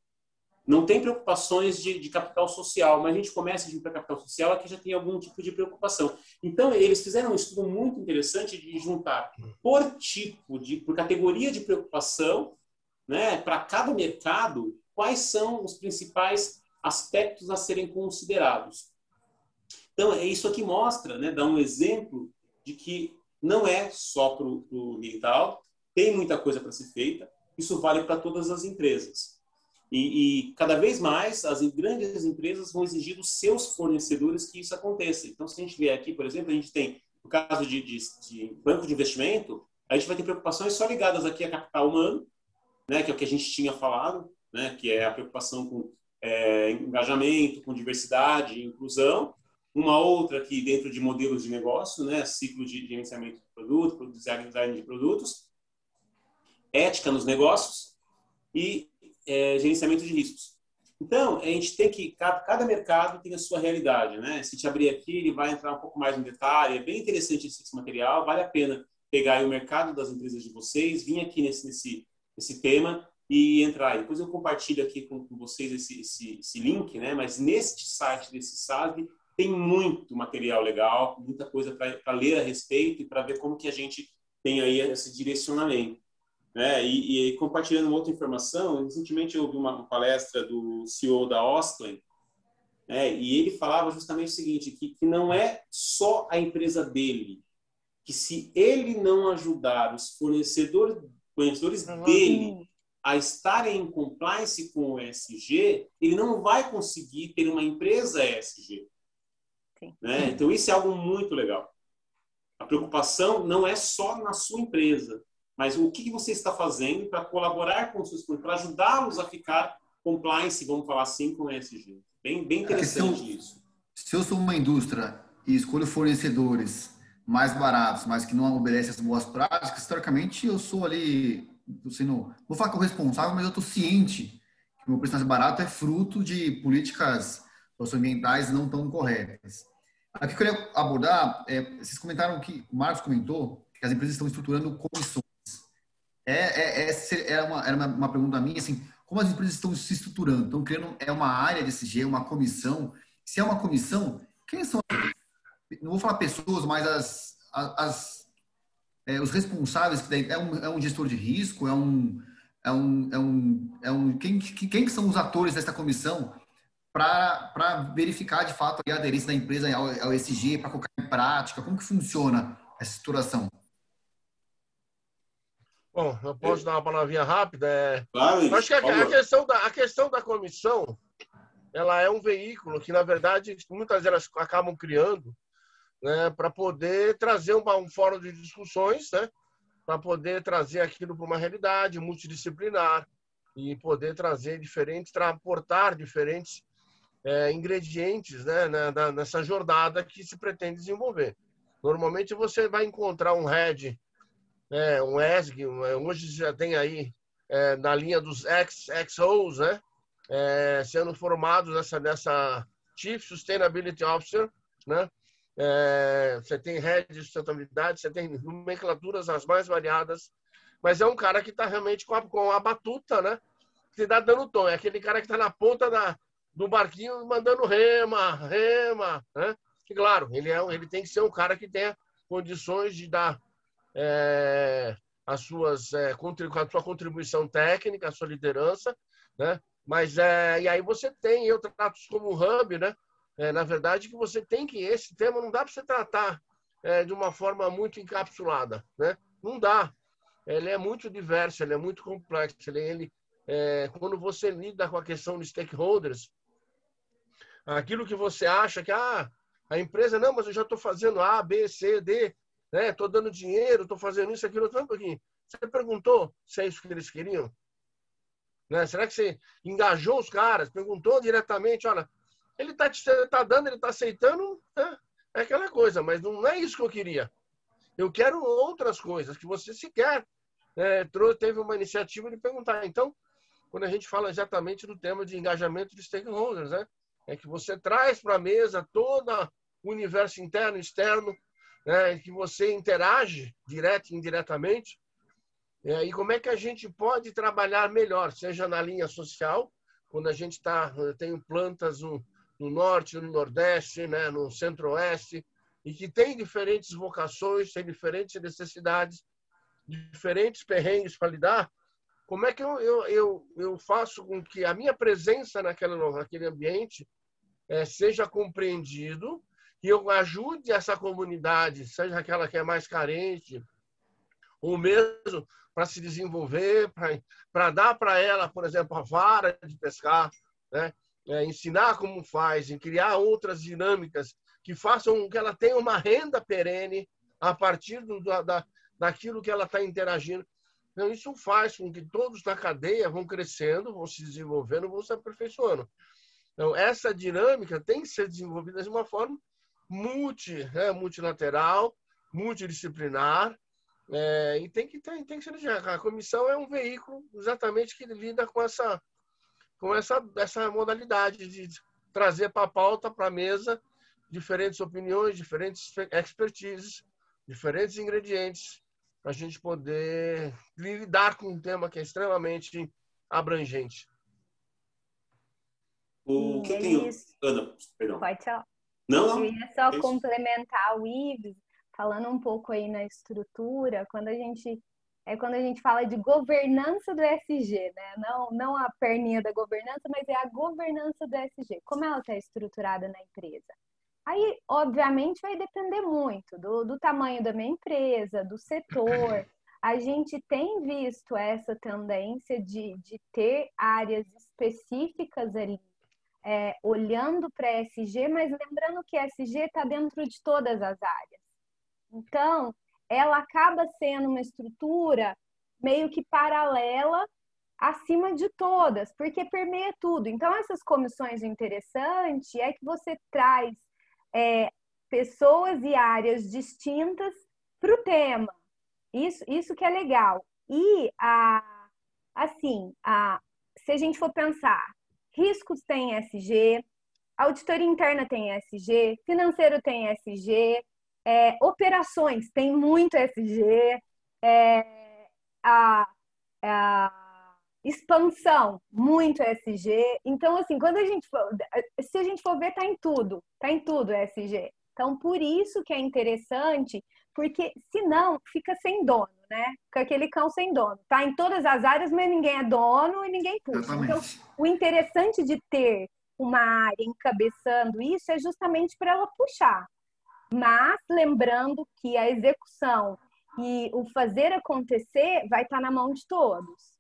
não tem preocupações de, de, capital social, mas a gente começa a ir para capital social, aqui já tem algum tipo de preocupação. Então, eles fizeram um estudo muito interessante de juntar por tipo, de, por categoria de preocupação, né, para cada mercado, quais são os principais aspectos a serem considerados. Então, é isso aqui mostra, né, dá um exemplo de que não é só para o ambiental, tem muita coisa para ser feita, isso vale para todas as empresas. E, e, cada vez mais as grandes empresas vão exigir dos seus fornecedores que isso aconteça. Então, se a gente vier aqui, por exemplo, a gente tem, no caso de, de, de banco de investimento, a gente vai ter preocupações só ligadas aqui a capital humano, né, que é o que a gente tinha falado, né, que é a preocupação com é, engajamento, com diversidade inclusão. Uma outra aqui dentro de modelos de negócio, né, ciclo de gerenciamento de produto, design de produtos, ética nos negócios e é, gerenciamento de riscos. Então, a gente tem que, cada, cada, mercado tem a sua realidade, né? Se te abrir aqui, ele vai entrar um pouco mais no detalhe, é bem interessante esse, esse material, vale a pena pegar o mercado das empresas de vocês, vir aqui nesse, nesse, nesse tema e entrar. Depois eu compartilho aqui com, com vocês esse, esse, esse, link, né? Mas neste site desse SASB tem muito material legal, muita coisa para ler a respeito e para ver como que a gente tem aí esse direcionamento. Né? E, e, compartilhando outra informação, recentemente eu ouvi uma palestra do CEO da Ostlen, né? e ele falava justamente o seguinte, que, que não é só a empresa dele, que se ele não ajudar os fornecedores, fornecedores dele a estarem em compliance com o ESG, ele não vai conseguir ter uma empresa ESG. Né? Então, isso é algo muito legal. A preocupação não é só na sua empresa, mas o que você está fazendo para colaborar com os seus clientes, para ajudá-los a ficar compliance, vamos falar assim, com o ESG? Bem, bem interessante se eu, isso. Se eu sou uma indústria e escolho fornecedores mais baratos, mas que não obedecem as boas práticas, historicamente eu sou ali, sendo, vou falar que o responsável, mas eu estou ciente que o meu preço mais barato é fruto de políticas socioambientais não tão corretas. Aqui eu queria abordar, é, vocês comentaram que, o Marcos comentou, que as empresas estão estruturando comissões. É, é, é, é uma, era uma, uma, pergunta minha, assim, como as empresas estão se estruturando? Estão criando é uma área de SG, uma comissão? Se é uma comissão, quem são não vou falar pessoas, mas as, as é, os responsáveis, que daí é um, é um gestor de risco, é um, é um, é um, é um quem, quem são os atores dessa comissão para verificar de fato a aderência da empresa ao, ao ESG, para colocar em prática? Como que funciona essa estruturação? Bom, eu posso dar uma palavrinha rápida? É... Claro, acho que a, a, questão da, a questão da comissão ela é um veículo que, na verdade, muitas delas acabam criando né, para poder trazer um, um fórum de discussões, né, para poder trazer aquilo para uma realidade multidisciplinar e poder trazer diferentes, transportar diferentes é, ingredientes né, nessa jornada que se pretende desenvolver. Normalmente você vai encontrar um head, né, um ESG, hoje já tem aí é, na linha dos XOs, né, é, sendo formados nessa, nessa Chief Sustainability Officer, né, é, você tem head de sustentabilidade, você tem nomenclaturas as mais variadas, mas é um cara que está realmente com a, com a batuta, né? Que está dando tom. É aquele cara que está na ponta da, do barquinho mandando rema, rema, né? E claro, ele, é, ele tem que ser um cara que tenha condições de dar é, as suas, é, a sua contribuição técnica, a sua liderança, né? Mas, é, e aí você tem, eu trato como hub, né? É, na verdade, que você tem que, esse tema não dá para você tratar é, de uma forma muito encapsulada, né? Não dá. Ele é muito diverso, ele é muito complexo. Ele, ele é, quando você lida com a questão de stakeholders, aquilo que você acha que ah, a empresa, não, mas eu já estou fazendo A, B, C, D, né? Estou dando dinheiro, estou fazendo isso, aquilo, um pouquinho. Você perguntou se é isso que eles queriam? Né? Será que você engajou os caras? Perguntou diretamente, olha, ele está tá dando, ele está aceitando, né? é aquela coisa, mas não é isso que eu queria. Eu quero outras coisas que você sequer é, teve uma iniciativa de perguntar. Então, quando a gente fala exatamente do tema de engajamento de stakeholders, né? é que você traz para a mesa todo o universo interno e externo, né? que você interage direto e indiretamente. É, e como é que a gente pode trabalhar melhor, seja na linha social, quando a gente tá, tem plantas no, no norte, no nordeste, né, no centro-oeste, e que tem diferentes vocações, tem diferentes necessidades, diferentes perrengues para lidar, como é que eu, eu, eu, eu, faço com que a minha presença naquela, naquele ambiente é, seja compreendido e eu ajude essa comunidade, seja aquela que é mais carente, ou mesmo para se desenvolver, para dar para ela, por exemplo, a vara de pescar, né? É, ensinar como faz, em criar outras dinâmicas que façam que ela tenha uma renda perene a partir do, da, daquilo que ela está interagindo. Então, isso faz com que todos na cadeia vão crescendo, vão se desenvolvendo, vão se aperfeiçoando. Então, essa dinâmica tem que ser desenvolvida de uma forma multi, né, multilateral, multidisciplinar, é, e tem que, tem, tem que ser. A comissão é um veículo exatamente que lida com essa com essa, essa modalidade de trazer para a pauta, para a mesa, diferentes opiniões, diferentes expertises, diferentes ingredientes, para a gente poder lidar com um tema que é extremamente abrangente. O que tem. Ana, perdão. Pode falar. Não, não. Eu ia só é complementar o Ives, falando um pouco aí na estrutura, quando a gente é quando a gente fala de governança do SG, né? Não, não a perninha da governança, mas é a governança do SG. Como ela está estruturada na empresa? Aí, obviamente, vai depender muito do, do tamanho da minha empresa, do setor. A gente tem visto essa tendência de, de ter áreas específicas ali, é, olhando para SG, mas lembrando que SG está dentro de todas as áreas. Então, ela acaba sendo uma estrutura meio que paralela acima de todas, porque permeia tudo. Então, essas comissões interessantes é que você traz é, pessoas e áreas distintas para o tema. Isso, isso que é legal. E, a, assim, a, se a gente for pensar, riscos tem SG, auditoria interna tem SG, financeiro tem SG, é, operações, tem muito SG. É, a, a, expansão, muito SG. Então, assim, quando a gente for, se a gente for ver, tá em tudo, tá em tudo SG. Então, por isso que é interessante, porque senão fica sem dono, né? Fica aquele cão sem dono. Tá em todas as áreas, mas ninguém é dono e ninguém puxa. Exatamente. Então, o interessante de ter uma área encabeçando isso é justamente para ela puxar. Mas lembrando que a execução e o fazer acontecer vai estar na mão de todos.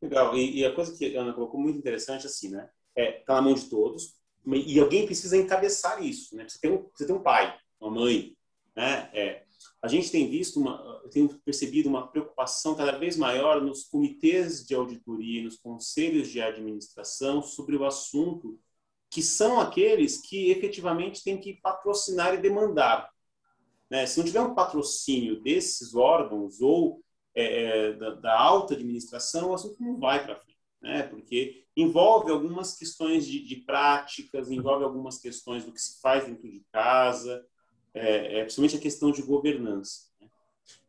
Legal. E, e a coisa que a Ana colocou muito interessante assim, né? É, tá na mão de todos e alguém precisa encabeçar isso, né? Você tem um, você tem um pai, uma mãe, né? É, a gente tem visto uma, percebido uma preocupação cada vez maior nos comitês de auditoria, nos conselhos de administração sobre o assunto, que são aqueles que efetivamente têm que patrocinar e demandar. Né? Se não tiver um patrocínio desses órgãos ou é, é da, da, alta administração, o assunto não vai para frente, né? Porque envolve algumas questões de, de práticas, envolve algumas questões do que se faz dentro de casa, é, é, principalmente a questão de governança. Né?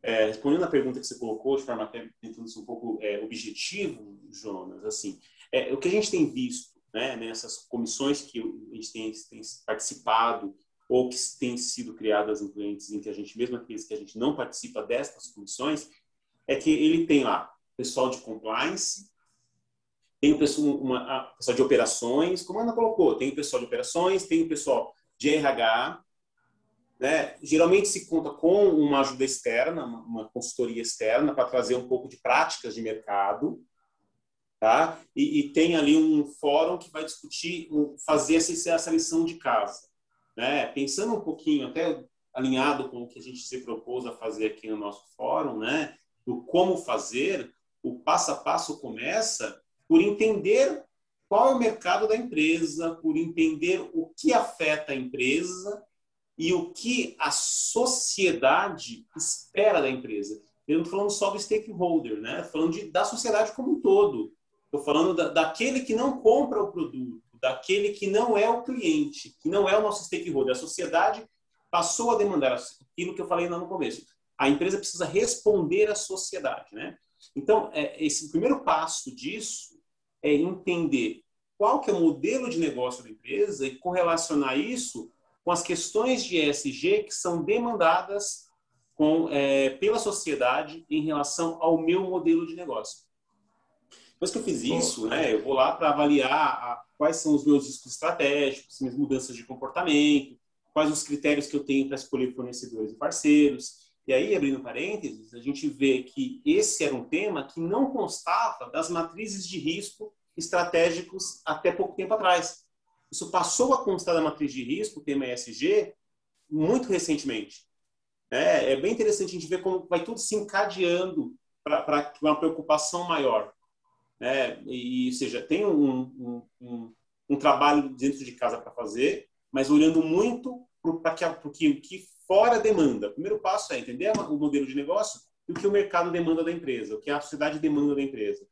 É, respondendo à pergunta que você colocou, de forma até tentando ser um pouco é, objetivo, Jonas, assim, é, o que a gente tem visto né, nessas comissões que a gente tem, tem participado ou que têm sido criadas em clientes em que a gente, mesmo aqueles que a gente não participa destas comissões, é que ele tem lá pessoal de compliance, tem o pessoal, uma, pessoal de operações, como a Ana colocou, tem o pessoal de operações, tem o pessoal de RH, né? Geralmente se conta com uma ajuda externa, uma consultoria externa, para trazer um pouco de práticas de mercado. Tá? E, e, tem ali um fórum que vai discutir, fazer essa, essa lição de casa. Né? Pensando um pouquinho, até alinhado com o que a gente se propôs a fazer aqui no nosso fórum, né? do como fazer, o passo a passo começa por entender qual é o mercado da empresa, por entender o que afeta a empresa e o que a sociedade espera da empresa. Eu não estou falando só do stakeholder, né? Falando de, da sociedade como um todo. Estou falando da, daquele que não compra o produto, daquele que não é o cliente, que não é o nosso stakeholder. A sociedade passou a demandar aquilo que eu falei lá no começo. A empresa precisa responder à sociedade, né? Então, é, esse primeiro passo disso é entender qual que é o modelo de negócio da empresa e correlacionar isso com as questões de ESG que são demandadas com, é, pela sociedade em relação ao meu modelo de negócio. Depois que eu fiz isso, né, eu vou lá para avaliar a, quais são os meus riscos estratégicos, minhas mudanças de comportamento, quais os critérios que eu tenho para escolher fornecedores e parceiros. E aí, abrindo parênteses, a gente vê que esse era um tema que não constava das matrizes de risco estratégicos até pouco tempo atrás. Isso passou a constar da matriz de risco, o tema ESG, muito recentemente. É, é bem interessante a gente ver como vai tudo se encadeando para uma preocupação maior. É, e, seja, tem um, um, um, um trabalho dentro de casa para fazer, mas olhando muito para o que, que fora demanda. O primeiro passo é entender o modelo de negócio e o que o mercado demanda da empresa, o que a sociedade demanda da empresa.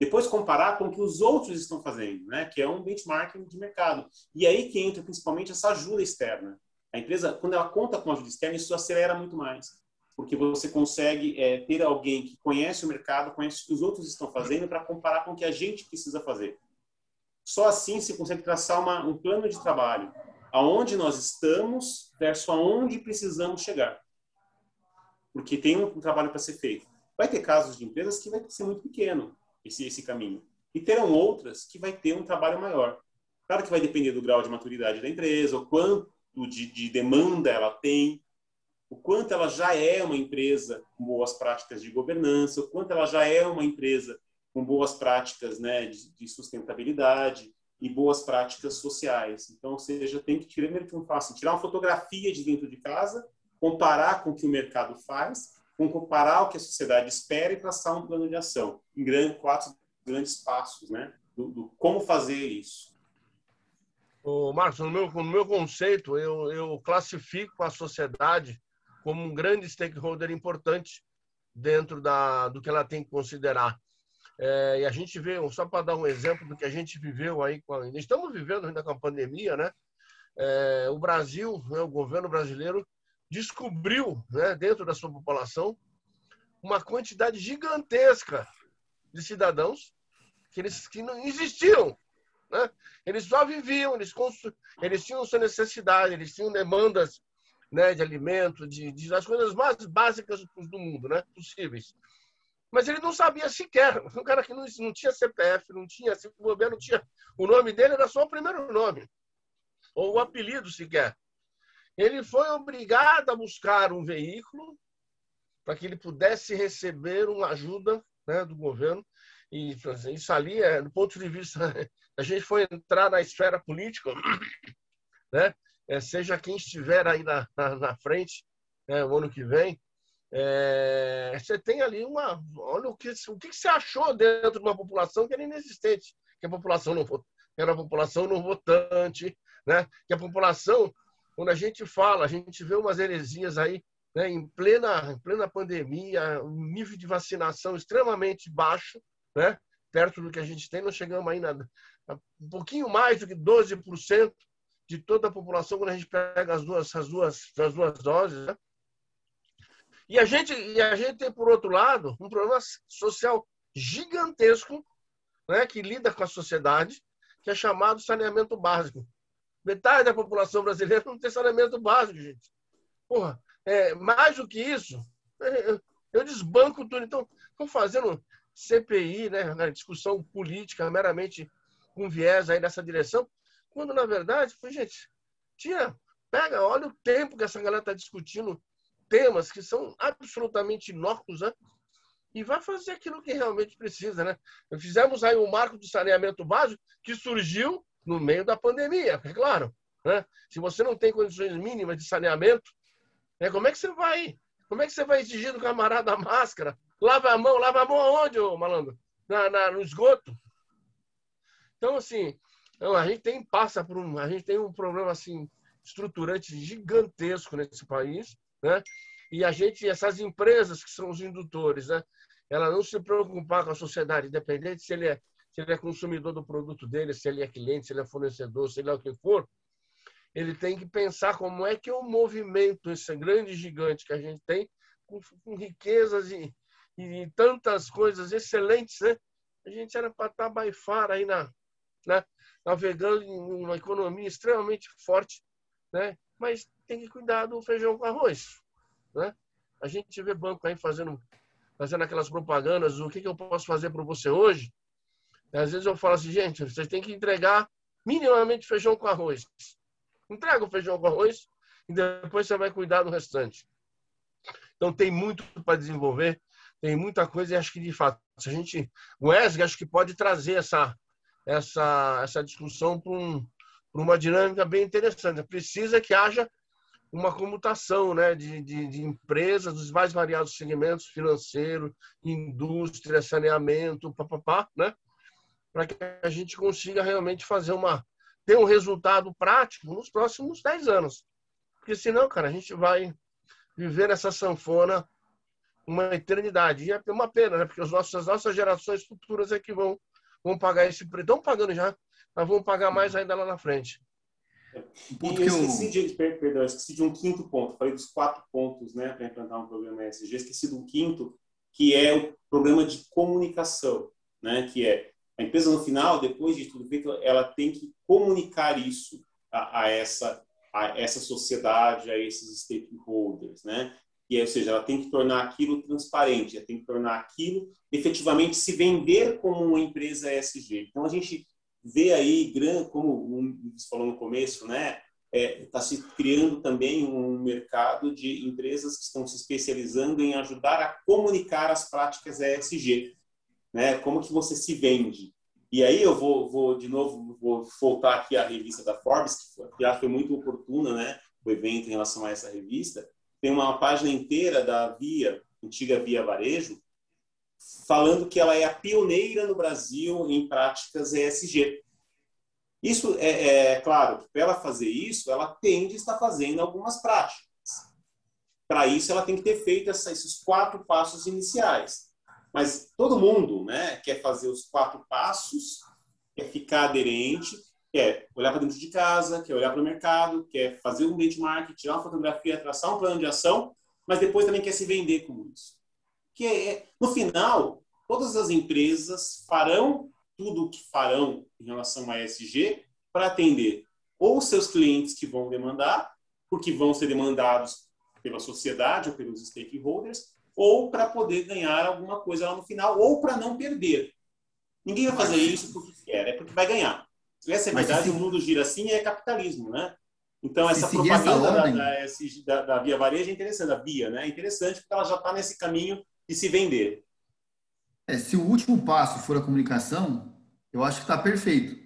Depois comparar com o que os outros estão fazendo, né? que é um benchmarking de mercado. E aí que entra principalmente essa ajuda externa. A empresa, quando ela conta com ajuda externa, isso acelera muito mais. Porque você consegue é, ter alguém que conhece o mercado, conhece o que os outros estão fazendo, para comparar com o que a gente precisa fazer. Só assim se consegue traçar uma, um plano de trabalho, aonde nós estamos versus aonde precisamos chegar. Porque tem um, um trabalho para ser feito. Vai ter casos de empresas que vai ser muito pequeno esse, esse caminho. E terão outras que vai ter um trabalho maior. Claro que vai depender do grau de maturidade da empresa, o quanto de, de demanda ela tem, o quanto ela já é uma empresa com boas práticas de governança, o quanto ela já é uma empresa com boas práticas né, de, de sustentabilidade e boas práticas sociais. Então, ou seja, tem que tirar, faço, tirar uma fotografia de dentro de casa, comparar com o que o mercado faz com comparar o que a sociedade espera e traçar um plano de ação em grande, quatro grandes passos, né? Do, do como fazer isso. O Marcos, no meu, no meu conceito, eu, eu classifico a sociedade como um grande stakeholder importante dentro da, do que ela tem que considerar. É, e a gente vê, só para dar um exemplo do que a gente viveu aí, com estamos vivendo ainda com a pandemia, né? É, o Brasil, né, o governo brasileiro, descobriu, né, dentro da sua população, uma quantidade gigantesca de cidadãos que, eles, que não existiam Né? Eles só viviam, eles, eles tinham sua necessidade, eles tinham demandas né, de alimento, de, de, as coisas mais básicas do mundo, né, possíveis. Mas ele não sabia sequer. Um cara que não, não tinha CPF, não tinha, se governo tinha. O nome dele era só o primeiro nome, ou o apelido sequer. Ele foi obrigado a buscar um veículo para que ele pudesse receber uma ajuda né, do governo. E isso ali, é, do ponto de vista. A gente foi entrar na esfera política, né? É, seja quem estiver aí na, na, na frente né, o ano que vem, é, você tem ali uma. Olha o que, o que você achou dentro de uma população que era inexistente, que a população não era a população não votante, né? Que a população, quando a gente fala, a gente vê umas heresias aí, né? Em plena, em plena pandemia, um nível de vacinação extremamente baixo, né? Perto do que a gente tem, nós chegamos aí na, um pouquinho mais do que 12% de toda a população quando a gente pega as duas, as duas, as duas doses, né? E a gente, e a gente tem, por outro lado, um problema social gigantesco né, que lida com a sociedade, que é chamado saneamento básico. Metade da população brasileira não tem saneamento básico, gente. Porra, é, mais do que isso, é, eu desbanco tudo. Então, estão fazendo CPI, né, discussão política meramente com viés aí nessa direção, quando, na verdade, foi, gente, tinha, pega, olha o tempo que essa galera está discutindo temas que são absolutamente inócuos, né? E vai fazer aquilo que realmente precisa, né? Fizemos aí um marco de saneamento básico que surgiu no meio da pandemia, é claro. Né? Se você não tem condições mínimas de saneamento, né, como é que você vai? Como é que você vai exigir do camarada a máscara? Lava a mão, lava a mão aonde, ô malandro? Na, na, no esgoto. Então, assim, então, a gente tem passa por um, a gente tem um problema assim estruturante gigantesco nesse país né? E a gente, essas empresas que são os indutores, né? Ela não se preocupar com a sociedade, independente se ele é se ele é consumidor do produto dele, se ele é cliente, se ele é fornecedor, se ele é o que for, ele tem que pensar como é que o movimento, esse grande gigante que a gente tem, com, com riquezas e, e, tantas coisas excelentes, né? A gente era para estar by far aí na, né? navegando em uma economia extremamente forte, né? Mas tem que cuidar do feijão com arroz. Né? A gente vê banco aí fazendo, fazendo aquelas propagandas, o que, que eu posso fazer para você hoje? E às vezes eu falo assim, gente, vocês têm que entregar minimamente feijão com arroz. Entrega o feijão com arroz e depois você vai cuidar do restante. Então tem muito para desenvolver, tem muita coisa e acho que de fato, se a gente, o ESG acho que pode trazer essa essa essa discussão para um, uma dinâmica bem interessante. Precisa que haja uma comutação né, de, de, de, empresas dos mais variados segmentos, financeiro, indústria, saneamento, papapá, né, para que a gente consiga realmente fazer uma ter um resultado prático nos próximos 10 anos. Porque senão, cara, a gente vai viver nessa sanfona uma eternidade. E é uma pena, né? Porque as nossas, as nossas gerações futuras é que vão, vão pagar esse preço. Estão pagando já, mas vão pagar mais ainda lá na frente. Um e eu esqueci, de, perdão, eu esqueci de um quinto ponto. Falei dos quatro pontos né, para implantar um programa ESG. Esqueci do quinto, que é o problema de comunicação, né, que é a empresa no final, depois de tudo feito, ela tem que comunicar isso a, a essa a essa sociedade, a esses stakeholders, né? E, ou seja, ela tem que tornar aquilo transparente, ela tem que tornar aquilo efetivamente se vender como uma empresa ESG. Então, a gente vê aí, como você falou no começo, né? Está é, tá se criando também um mercado de empresas que estão se especializando em ajudar a comunicar as práticas ESG, né? Como que você se vende? E aí eu vou, vou de novo vou voltar aqui à revista da Forbes, que que foi muito oportuna, né? O evento em relação a essa revista tem uma página inteira da Via, antiga Via Varejo, falando que ela é a pioneira no Brasil em práticas ESG. Isso é, é claro, para ela fazer isso, ela tem de estar fazendo algumas práticas. Para isso, ela tem que ter feito essa, esses quatro passos iniciais. Mas todo mundo né, quer fazer os quatro passos, quer ficar aderente, quer olhar para dentro de casa, quer olhar para o mercado, quer fazer um benchmark, tirar uma fotografia, traçar um plano de ação, mas depois também quer se vender com isso que é, no final, todas as empresas farão tudo o que farão em relação a ESG para atender ou seus clientes que vão demandar, porque vão ser demandados pela sociedade ou pelos stakeholders, ou para poder ganhar alguma coisa lá no final, ou para não perder. Ninguém vai fazer isso porque quer, é porque vai ganhar. Essa é a verdade, se... o mundo gira assim é capitalismo, né? Então, essa propaganda essa da, da, da, Via Varejo é interessante, da Via, né? É interessante porque ela já está nesse caminho de se vender. É, se o último passo for a comunicação, eu acho que está perfeito.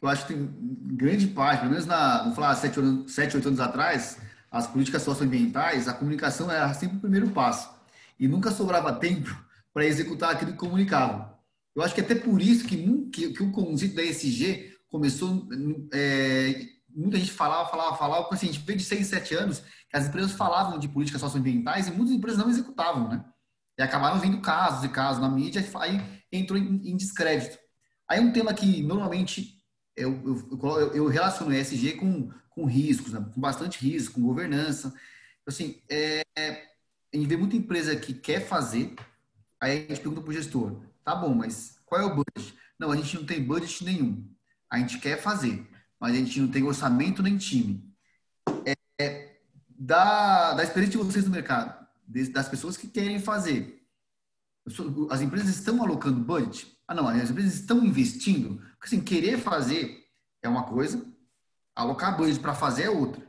Eu acho que tem grande parte, pelo menos na, vamos falar, sete, sete oito anos atrás, as políticas socioambientais, a comunicação era sempre o primeiro passo. E nunca sobrava tempo para executar aquilo que comunicava. Eu acho que até por isso que, que, que o conceito da ESG começou é, muita gente falava, falava, falava, porque assim, a gente veio de 6, 7 anos que as empresas falavam de políticas socioambientais e muitas empresas não executavam, né? E acabaram vendo casos e casos na mídia, aí entrou em, em descrédito. Aí um tema que normalmente eu, eu, eu relaciono ESG com, com riscos, né? com bastante risco, com governança. Assim, é, a gente vê muita empresa que quer fazer, aí a gente pergunta para o gestor, tá bom, mas qual é o budget? Não, a gente não tem budget nenhum. A gente quer fazer mas a gente não tem orçamento nem time. É, da, da experiência de vocês no mercado, das pessoas que querem fazer, as empresas estão alocando budget? Ah, não, as empresas estão investindo? Porque assim, querer fazer é uma coisa, alocar budget para fazer é outra.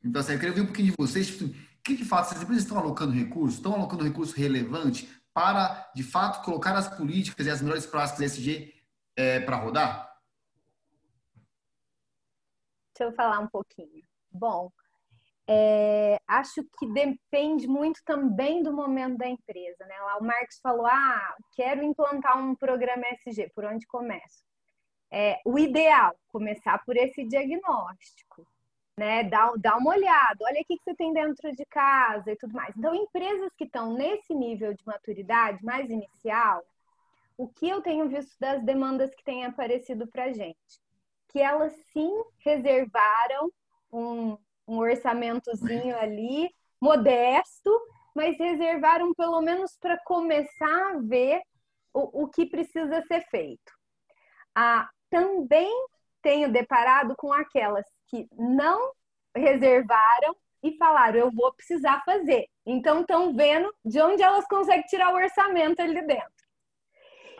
Então, assim, eu queria ver um pouquinho de vocês, tipo, que de fato, as empresas estão alocando recursos, estão alocando recurso relevante para, de fato, colocar as políticas e as melhores práticas SG é, para rodar? Deixa eu falar um pouquinho. Bom, é, acho que depende muito também do momento da empresa. Né? Lá o Marcos falou: ah, quero implantar um programa SG, por onde começo? É, o ideal, começar por esse diagnóstico. Né, dá, dá uma olhada, olha o que, você tem dentro de casa e tudo mais. Então, empresas que estão nesse nível de maturidade mais inicial, o que eu tenho visto das demandas que têm aparecido para gente? Que elas sim reservaram um, um orçamentozinho ali, modesto, mas reservaram pelo menos para começar a ver o, o que precisa ser feito. Ah, também tenho deparado com aquelas que não reservaram e falaram, eu vou precisar fazer. Então estão vendo de onde elas conseguem tirar o orçamento ali dentro.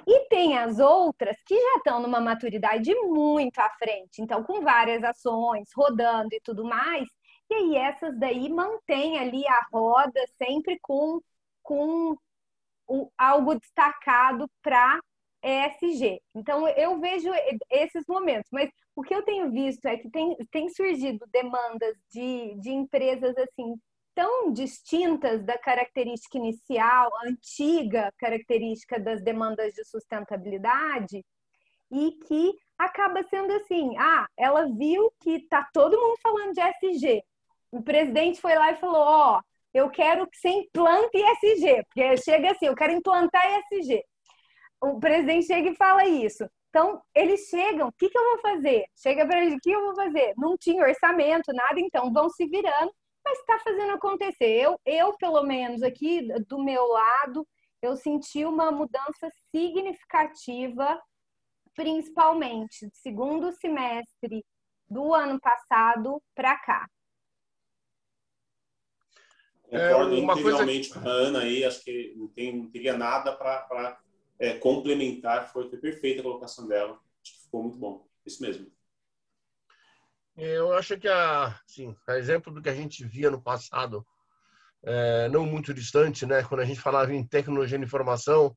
E tem as outras que já estão numa maturidade muito à frente, então com várias ações rodando e tudo mais. E aí essas daí mantêm ali a roda sempre com, com algo destacado para ESG. Então eu vejo esses momentos, mas o que eu tenho visto é que tem, tem surgido demandas de, de empresas assim tão distintas da característica inicial, antiga característica das demandas de sustentabilidade, e que acaba sendo assim: ah, ela viu que está todo mundo falando de SG. O presidente foi lá e falou: ó, oh, eu quero que você implante ESG, porque chega assim, eu quero implantar ESG. O presidente chega e fala isso. Então, eles chegam, o que, que eu vou fazer? Chega para eles, o que eu vou fazer? Não tinha orçamento, nada, então vão se virando mas está fazendo acontecer. Eu, eu, pelo menos, aqui do meu lado, eu senti uma mudança significativa, principalmente segundo semestre do ano passado para cá. Concordo é, integralmente coisa... com a Ana aí, acho que não, tem, não teria nada para é, complementar, foi, foi perfeita a colocação dela, acho que ficou muito bom, isso mesmo. Eu acho que, a, assim, a exemplo do que a gente via no passado, é, não muito distante, né, quando a gente falava em tecnologia de informação,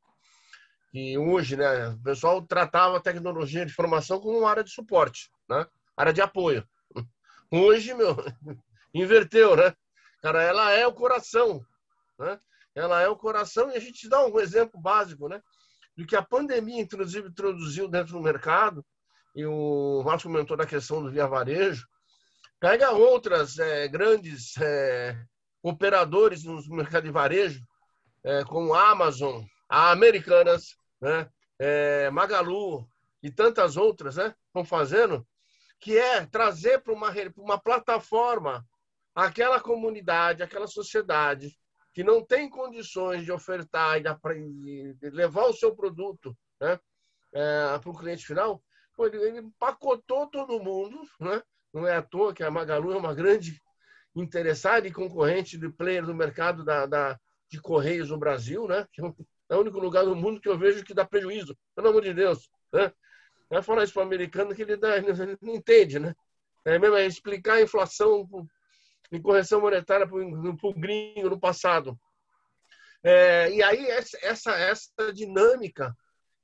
e hoje, né, o pessoal tratava a tecnologia de informação como uma área de suporte, né, área de apoio. Hoje, meu, inverteu, né? Cara, ela é o coração, né? Ela é o coração e a gente dá um exemplo básico, né? Do que a pandemia, inclusive, introduziu dentro do mercado, e o Marcos comentou da questão do via varejo, pega outras é, grandes é, operadores no mercado de varejo, é, como a Amazon, a Americanas, né, é, Magalu e tantas outras, né, estão fazendo, que é trazer para uma, uma plataforma aquela comunidade, aquela sociedade que não tem condições de ofertar e de levar o seu produto né, é, para o cliente final, ele, ele pacotou todo mundo, né? não é à toa que a Magalu é uma grande interessada e concorrente de player do mercado da, da, de Correios no Brasil, né? que é o único lugar do mundo que eu vejo que dá prejuízo, pelo amor de Deus. Né? Vai falar isso para o americano que ele, dá, ele não entende, né? É mesmo é explicar a inflação em correção monetária para o gringo no passado. É, e aí essa, essa, essa dinâmica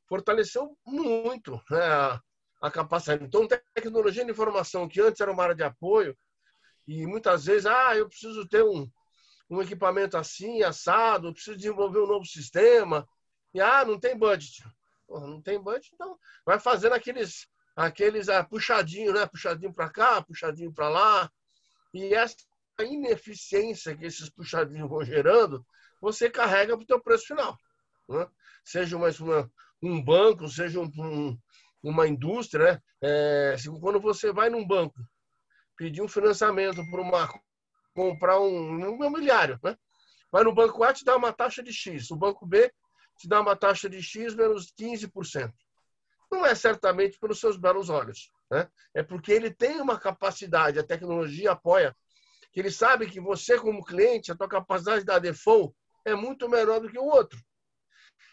fortaleceu muito né, a, capacidade. Então, tecnologia de informação, que antes era uma área de apoio, e muitas vezes, ah, eu preciso ter um, um equipamento assim, assado, preciso desenvolver um novo sistema, e ah, não tem budget. Porra, não tem budget, então vai fazendo aqueles, aqueles ah, puxadinho, né? Puxadinho para cá, puxadinho para lá. E essa ineficiência que esses puxadinhos vão gerando você carrega para o teu preço final. Né? Seja uma, uma, um banco, seja um, um, uma indústria, né? É, quando você vai num banco pedir um financiamento para uma comprar um, um imobiliário, né? vai no banco A te dá uma taxa de X, o banco B te dá uma taxa de X menos 15%. Não é certamente pelos seus belos olhos, né? é porque ele tem uma capacidade, a tecnologia apoia, que ele sabe que você como cliente, a tua capacidade de default é muito menor do que o outro.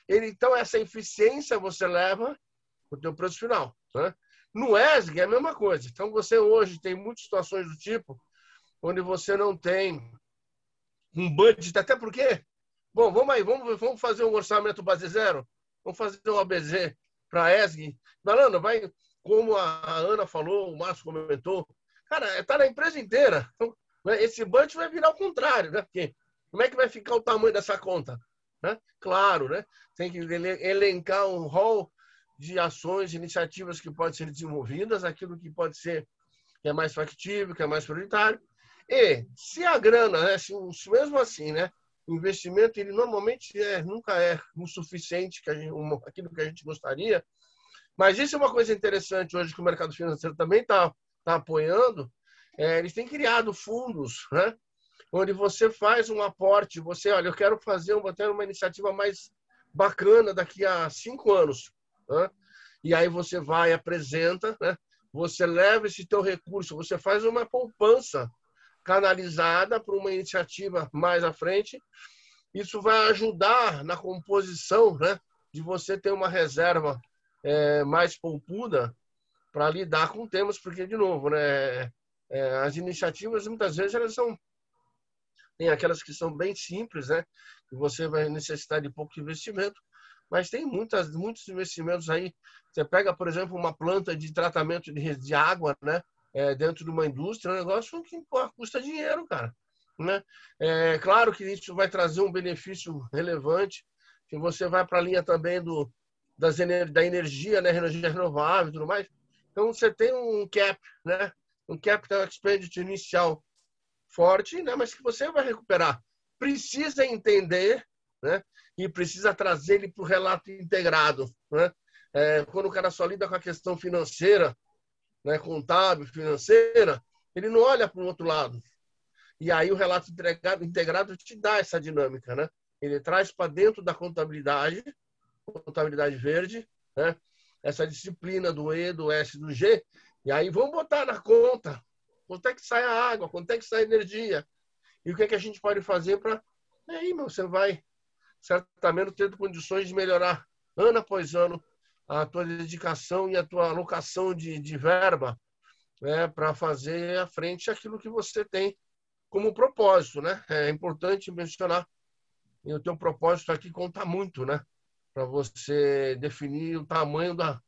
Ele, então, essa eficiência você leva o teu preço final. Né? No ESG é a mesma coisa. Então, você hoje tem muitas situações do tipo onde você não tem um budget, até porque, bom, vamos aí, vamos, vamos fazer um orçamento base zero, vamos fazer um ABZ para ESG. Malandro, vai, como a Ana falou, o Márcio comentou, cara, está na empresa inteira. Então, né, esse budget vai virar o contrário, né? Porque como é que vai ficar o tamanho dessa conta? Né? Claro, né? tem que elencar um rol de ações, iniciativas que podem ser desenvolvidas, aquilo que pode ser que é mais factível, que é mais prioritário. E se a grana, né, se, mesmo assim, né, o investimento ele normalmente é, nunca é o suficiente que gente, um, aquilo que a gente gostaria. Mas isso é uma coisa interessante hoje que o mercado financeiro também está tá apoiando. É, eles têm criado fundos, né, onde você faz um aporte, você, olha, eu quero fazer uma, ter uma iniciativa mais bacana daqui a cinco anos. Né? E aí você vai, apresenta, né? você leva esse teu recurso, você faz uma poupança canalizada para uma iniciativa mais à frente. Isso vai ajudar na composição né? de você ter uma reserva é, mais poupuda para lidar com temas, porque, de novo, né, é, as iniciativas muitas vezes elas são tem aquelas que são bem simples, né? Que você vai necessitar de pouco investimento, mas tem muitas, muitos investimentos aí. Você pega, por exemplo, uma planta de tratamento de, de água, né? É, dentro de uma indústria, é um negócio que custa dinheiro, cara. Né? É claro que isso vai trazer um benefício relevante, que você vai para a linha também do, das, da energia, né? energia renovável e tudo mais. Então, você tem um cap, né? um capital expenditure inicial forte, né? mas que você vai recuperar. Precisa entender né? E precisa trazer ele para o relato integrado. Né? É, quando o cara só lida com a questão financeira, né? contábil, financeira, ele não olha para o outro lado. E aí o relato integrado, integrado te dá essa dinâmica. Né? Ele traz para dentro da contabilidade, contabilidade verde, né? essa disciplina do E, do S, do G, e aí vamos botar na conta Quanto é que sai a água? Quanto é que sai a energia? E o que é que a gente pode fazer para. Aí, meu, você vai certamente tendo condições de melhorar ano após ano a tua dedicação e a tua alocação de, de verba né, para fazer à frente aquilo que você tem como propósito. Né? É importante mencionar e o teu propósito aqui conta muito, né? Para você definir o tamanho da,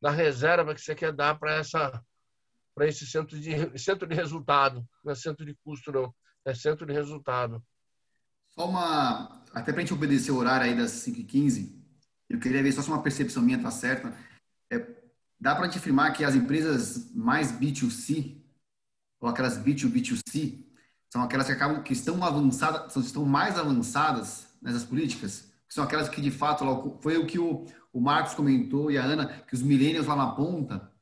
da reserva que você quer dar para essa para esse centro de, centro de resultado. Não é centro de custo, não. É centro de resultado. Só uma. Até para a gente obedecer o horário aí das 5h15, eu queria ver só se uma percepção minha está certa. É, dá para gente afirmar que as empresas mais B2C, ou aquelas B2B2C, são aquelas que acabam que estão avançadas, estão mais avançadas nessas políticas, são aquelas que de fato foi o que o, o Marcos comentou e a Ana, que os millennials lá na ponta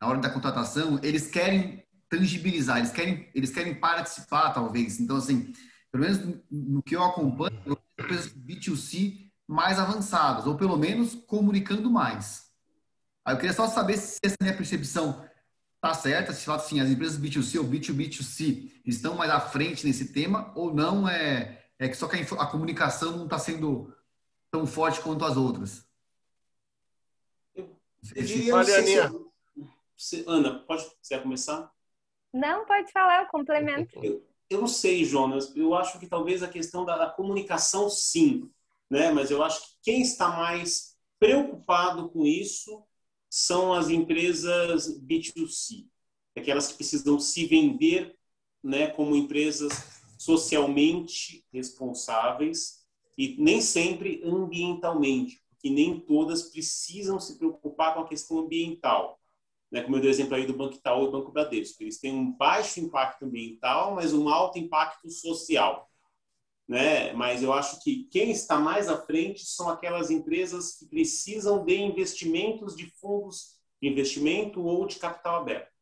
na hora da contratação, eles querem tangibilizar, eles querem, eles querem participar, talvez. Então, assim, pelo menos no que eu acompanho, empresas B2C mais avançadas, ou pelo menos comunicando mais. Aí eu queria só saber se essa minha percepção está certa, se fala assim, as empresas B2C ou B2B2C estão mais à frente nesse tema ou não é, é que só que a, a comunicação não está sendo tão forte quanto as outras? Eu, eu, eu se, Ana, pode você começar? Não, pode falar, eu complemento. Eu, eu não sei, Jonas. Eu acho que talvez a questão da, da comunicação, sim, né? Mas eu acho que quem está mais preocupado com isso são as empresas B2C, aquelas que precisam se vender, né, como empresas socialmente responsáveis e nem sempre ambientalmente, porque nem todas precisam se preocupar com a questão ambiental né, como eu dei o exemplo aí do Banco Itaú e Banco Bradesco. Eles têm um baixo impacto ambiental, mas um alto impacto social. Né? Mas eu acho que quem está mais à frente são aquelas empresas que precisam de investimentos de fundos de investimento ou de capital aberto.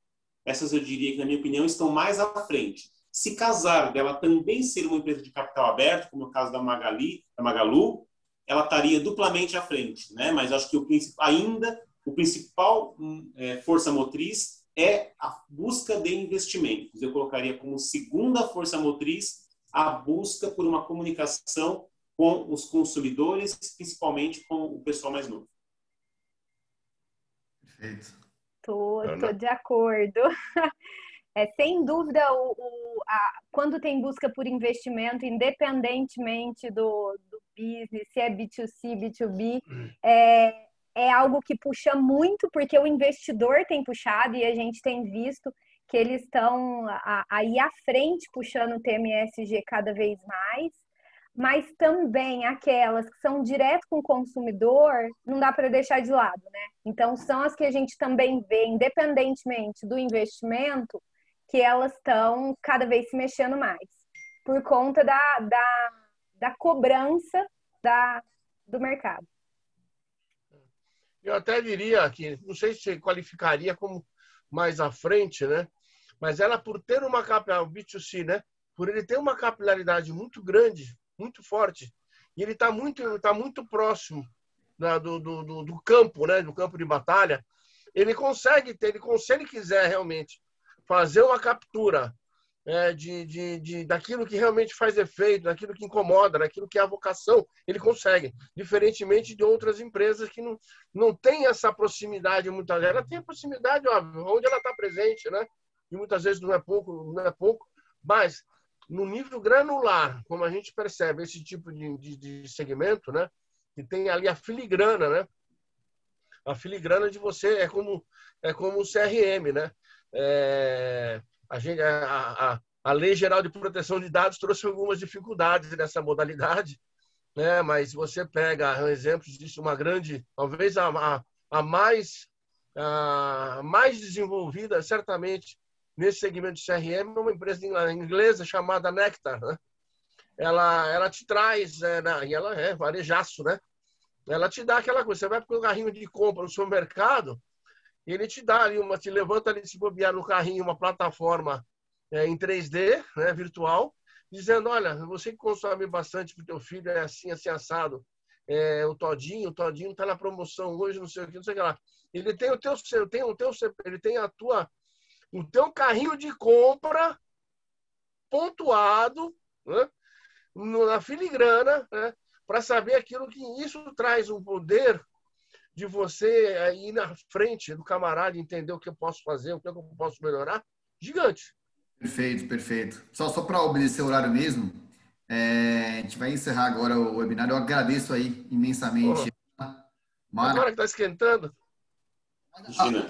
Essas eu diria que, na minha opinião, estão mais à frente. Se casar dela também ser uma empresa de capital aberto, como é o caso da Magali, da Magalu, ela estaria duplamente à frente, né? Mas acho que o ainda o principal hum, é, força motriz é a busca de investimentos. Eu colocaria como segunda força motriz a busca por uma comunicação com os consumidores, principalmente com o pessoal mais novo. Perfeito. Tô, tô de acordo. É, sem dúvida, o, o a, quando tem busca por investimento, independentemente do, do business, se é B2C, B2B, hum. é, é algo que puxa muito, porque o investidor tem puxado e a gente tem visto que eles estão aí à frente puxando o tema ESG cada vez mais, mas também aquelas que são direto com o consumidor, não dá para deixar de lado, né? Então, são as que a gente também vê, independentemente do investimento, que elas estão cada vez se mexendo mais, por conta da, da, da cobrança da, do mercado. Eu até diria que, não sei se qualificaria como mais à frente, né? Mas ela, por ter uma capilaridade, o B2C, né? Por ele ter uma capilaridade muito grande, muito forte, e ele está muito, tá muito próximo né, do, do, do, campo, né? Do campo de batalha, ele consegue ter, ele, se ele quiser realmente fazer uma captura é, de, de, de, daquilo que realmente faz efeito, daquilo que incomoda, daquilo que é a vocação, ele consegue. Diferentemente de outras empresas que não, não têm essa proximidade muitas vezes. Ela tem a proximidade, óbvio, onde ela está presente, né? E muitas vezes não é pouco, não é pouco, mas no nível granular, como a gente percebe esse tipo de, de, de segmento, né? Que tem ali a filigrana, né? A filigrana de você é como é como o CRM, né? É, a, gente, a, a, a Lei Geral de Proteção de Dados trouxe algumas dificuldades nessa modalidade, né? mas você pega um exemplo disso, uma grande, talvez a, a, a mais, a mais desenvolvida, certamente, nesse segmento de CRM, é uma empresa inglesa chamada Nectar. Né? Ela, ela te traz, é, e ela é varejaço, né? Ela te dá aquela coisa, você vai para o carrinho de compra no supermercado, ele te dá ali uma, te levanta ali se bobear no carrinho uma plataforma é, em 3D, né, virtual, dizendo, olha, você que consome bastante para o teu filho é assim, assim, assado, é, o Todinho, o Todinho está na promoção hoje, não sei o que, não sei o que lá. Ele tem o teu, tem o teu, ele tem a tua, o teu carrinho de compra pontuado, né, na filigrana, né, para saber aquilo que isso traz um poder de você ir na frente do camarada, entender o que eu posso fazer, o que eu posso melhorar, gigante. Perfeito, perfeito. Só, só para obedecer o horário mesmo, é, a gente vai encerrar agora o webinário. Eu agradeço aí imensamente. Mara. Agora que está esquentando.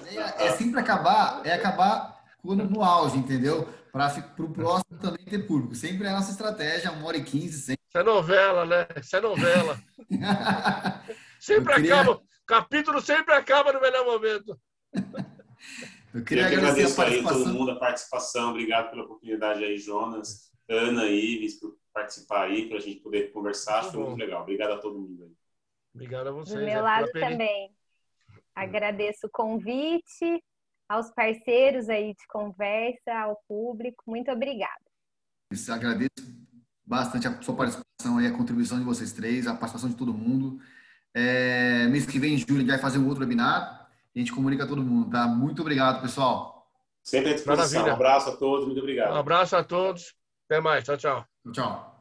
É, é sempre acabar, é acabar quando no auge, entendeu? Para o próximo também ter público. Sempre é a nossa estratégia, uma hora e quinze. Sempre. Isso é novela, né? Isso é novela. sempre queria... acaba. Capítulo sempre acaba no melhor momento. Eu queria Eu agradecer aí todo mundo a participação. Obrigado pela oportunidade aí, Jonas, Ana, Ives, por participar aí, para a gente poder conversar. Foi muito legal. Obrigado a todo mundo aí. Obrigado a vocês. Do meu é lado também. Agradeço o convite, aos parceiros aí de conversa, ao público. Muito obrigada. Agradeço bastante a sua participação aí, a contribuição de vocês três, a participação de todo mundo. É, mês que vem, em julho, a gente vai fazer um outro webinar. a gente comunica a todo mundo, tá? Muito obrigado, pessoal. Sempre à disposição. Um abraço a todos, muito obrigado. Um abraço a todos. Até mais. Tchau, tchau. Tchau.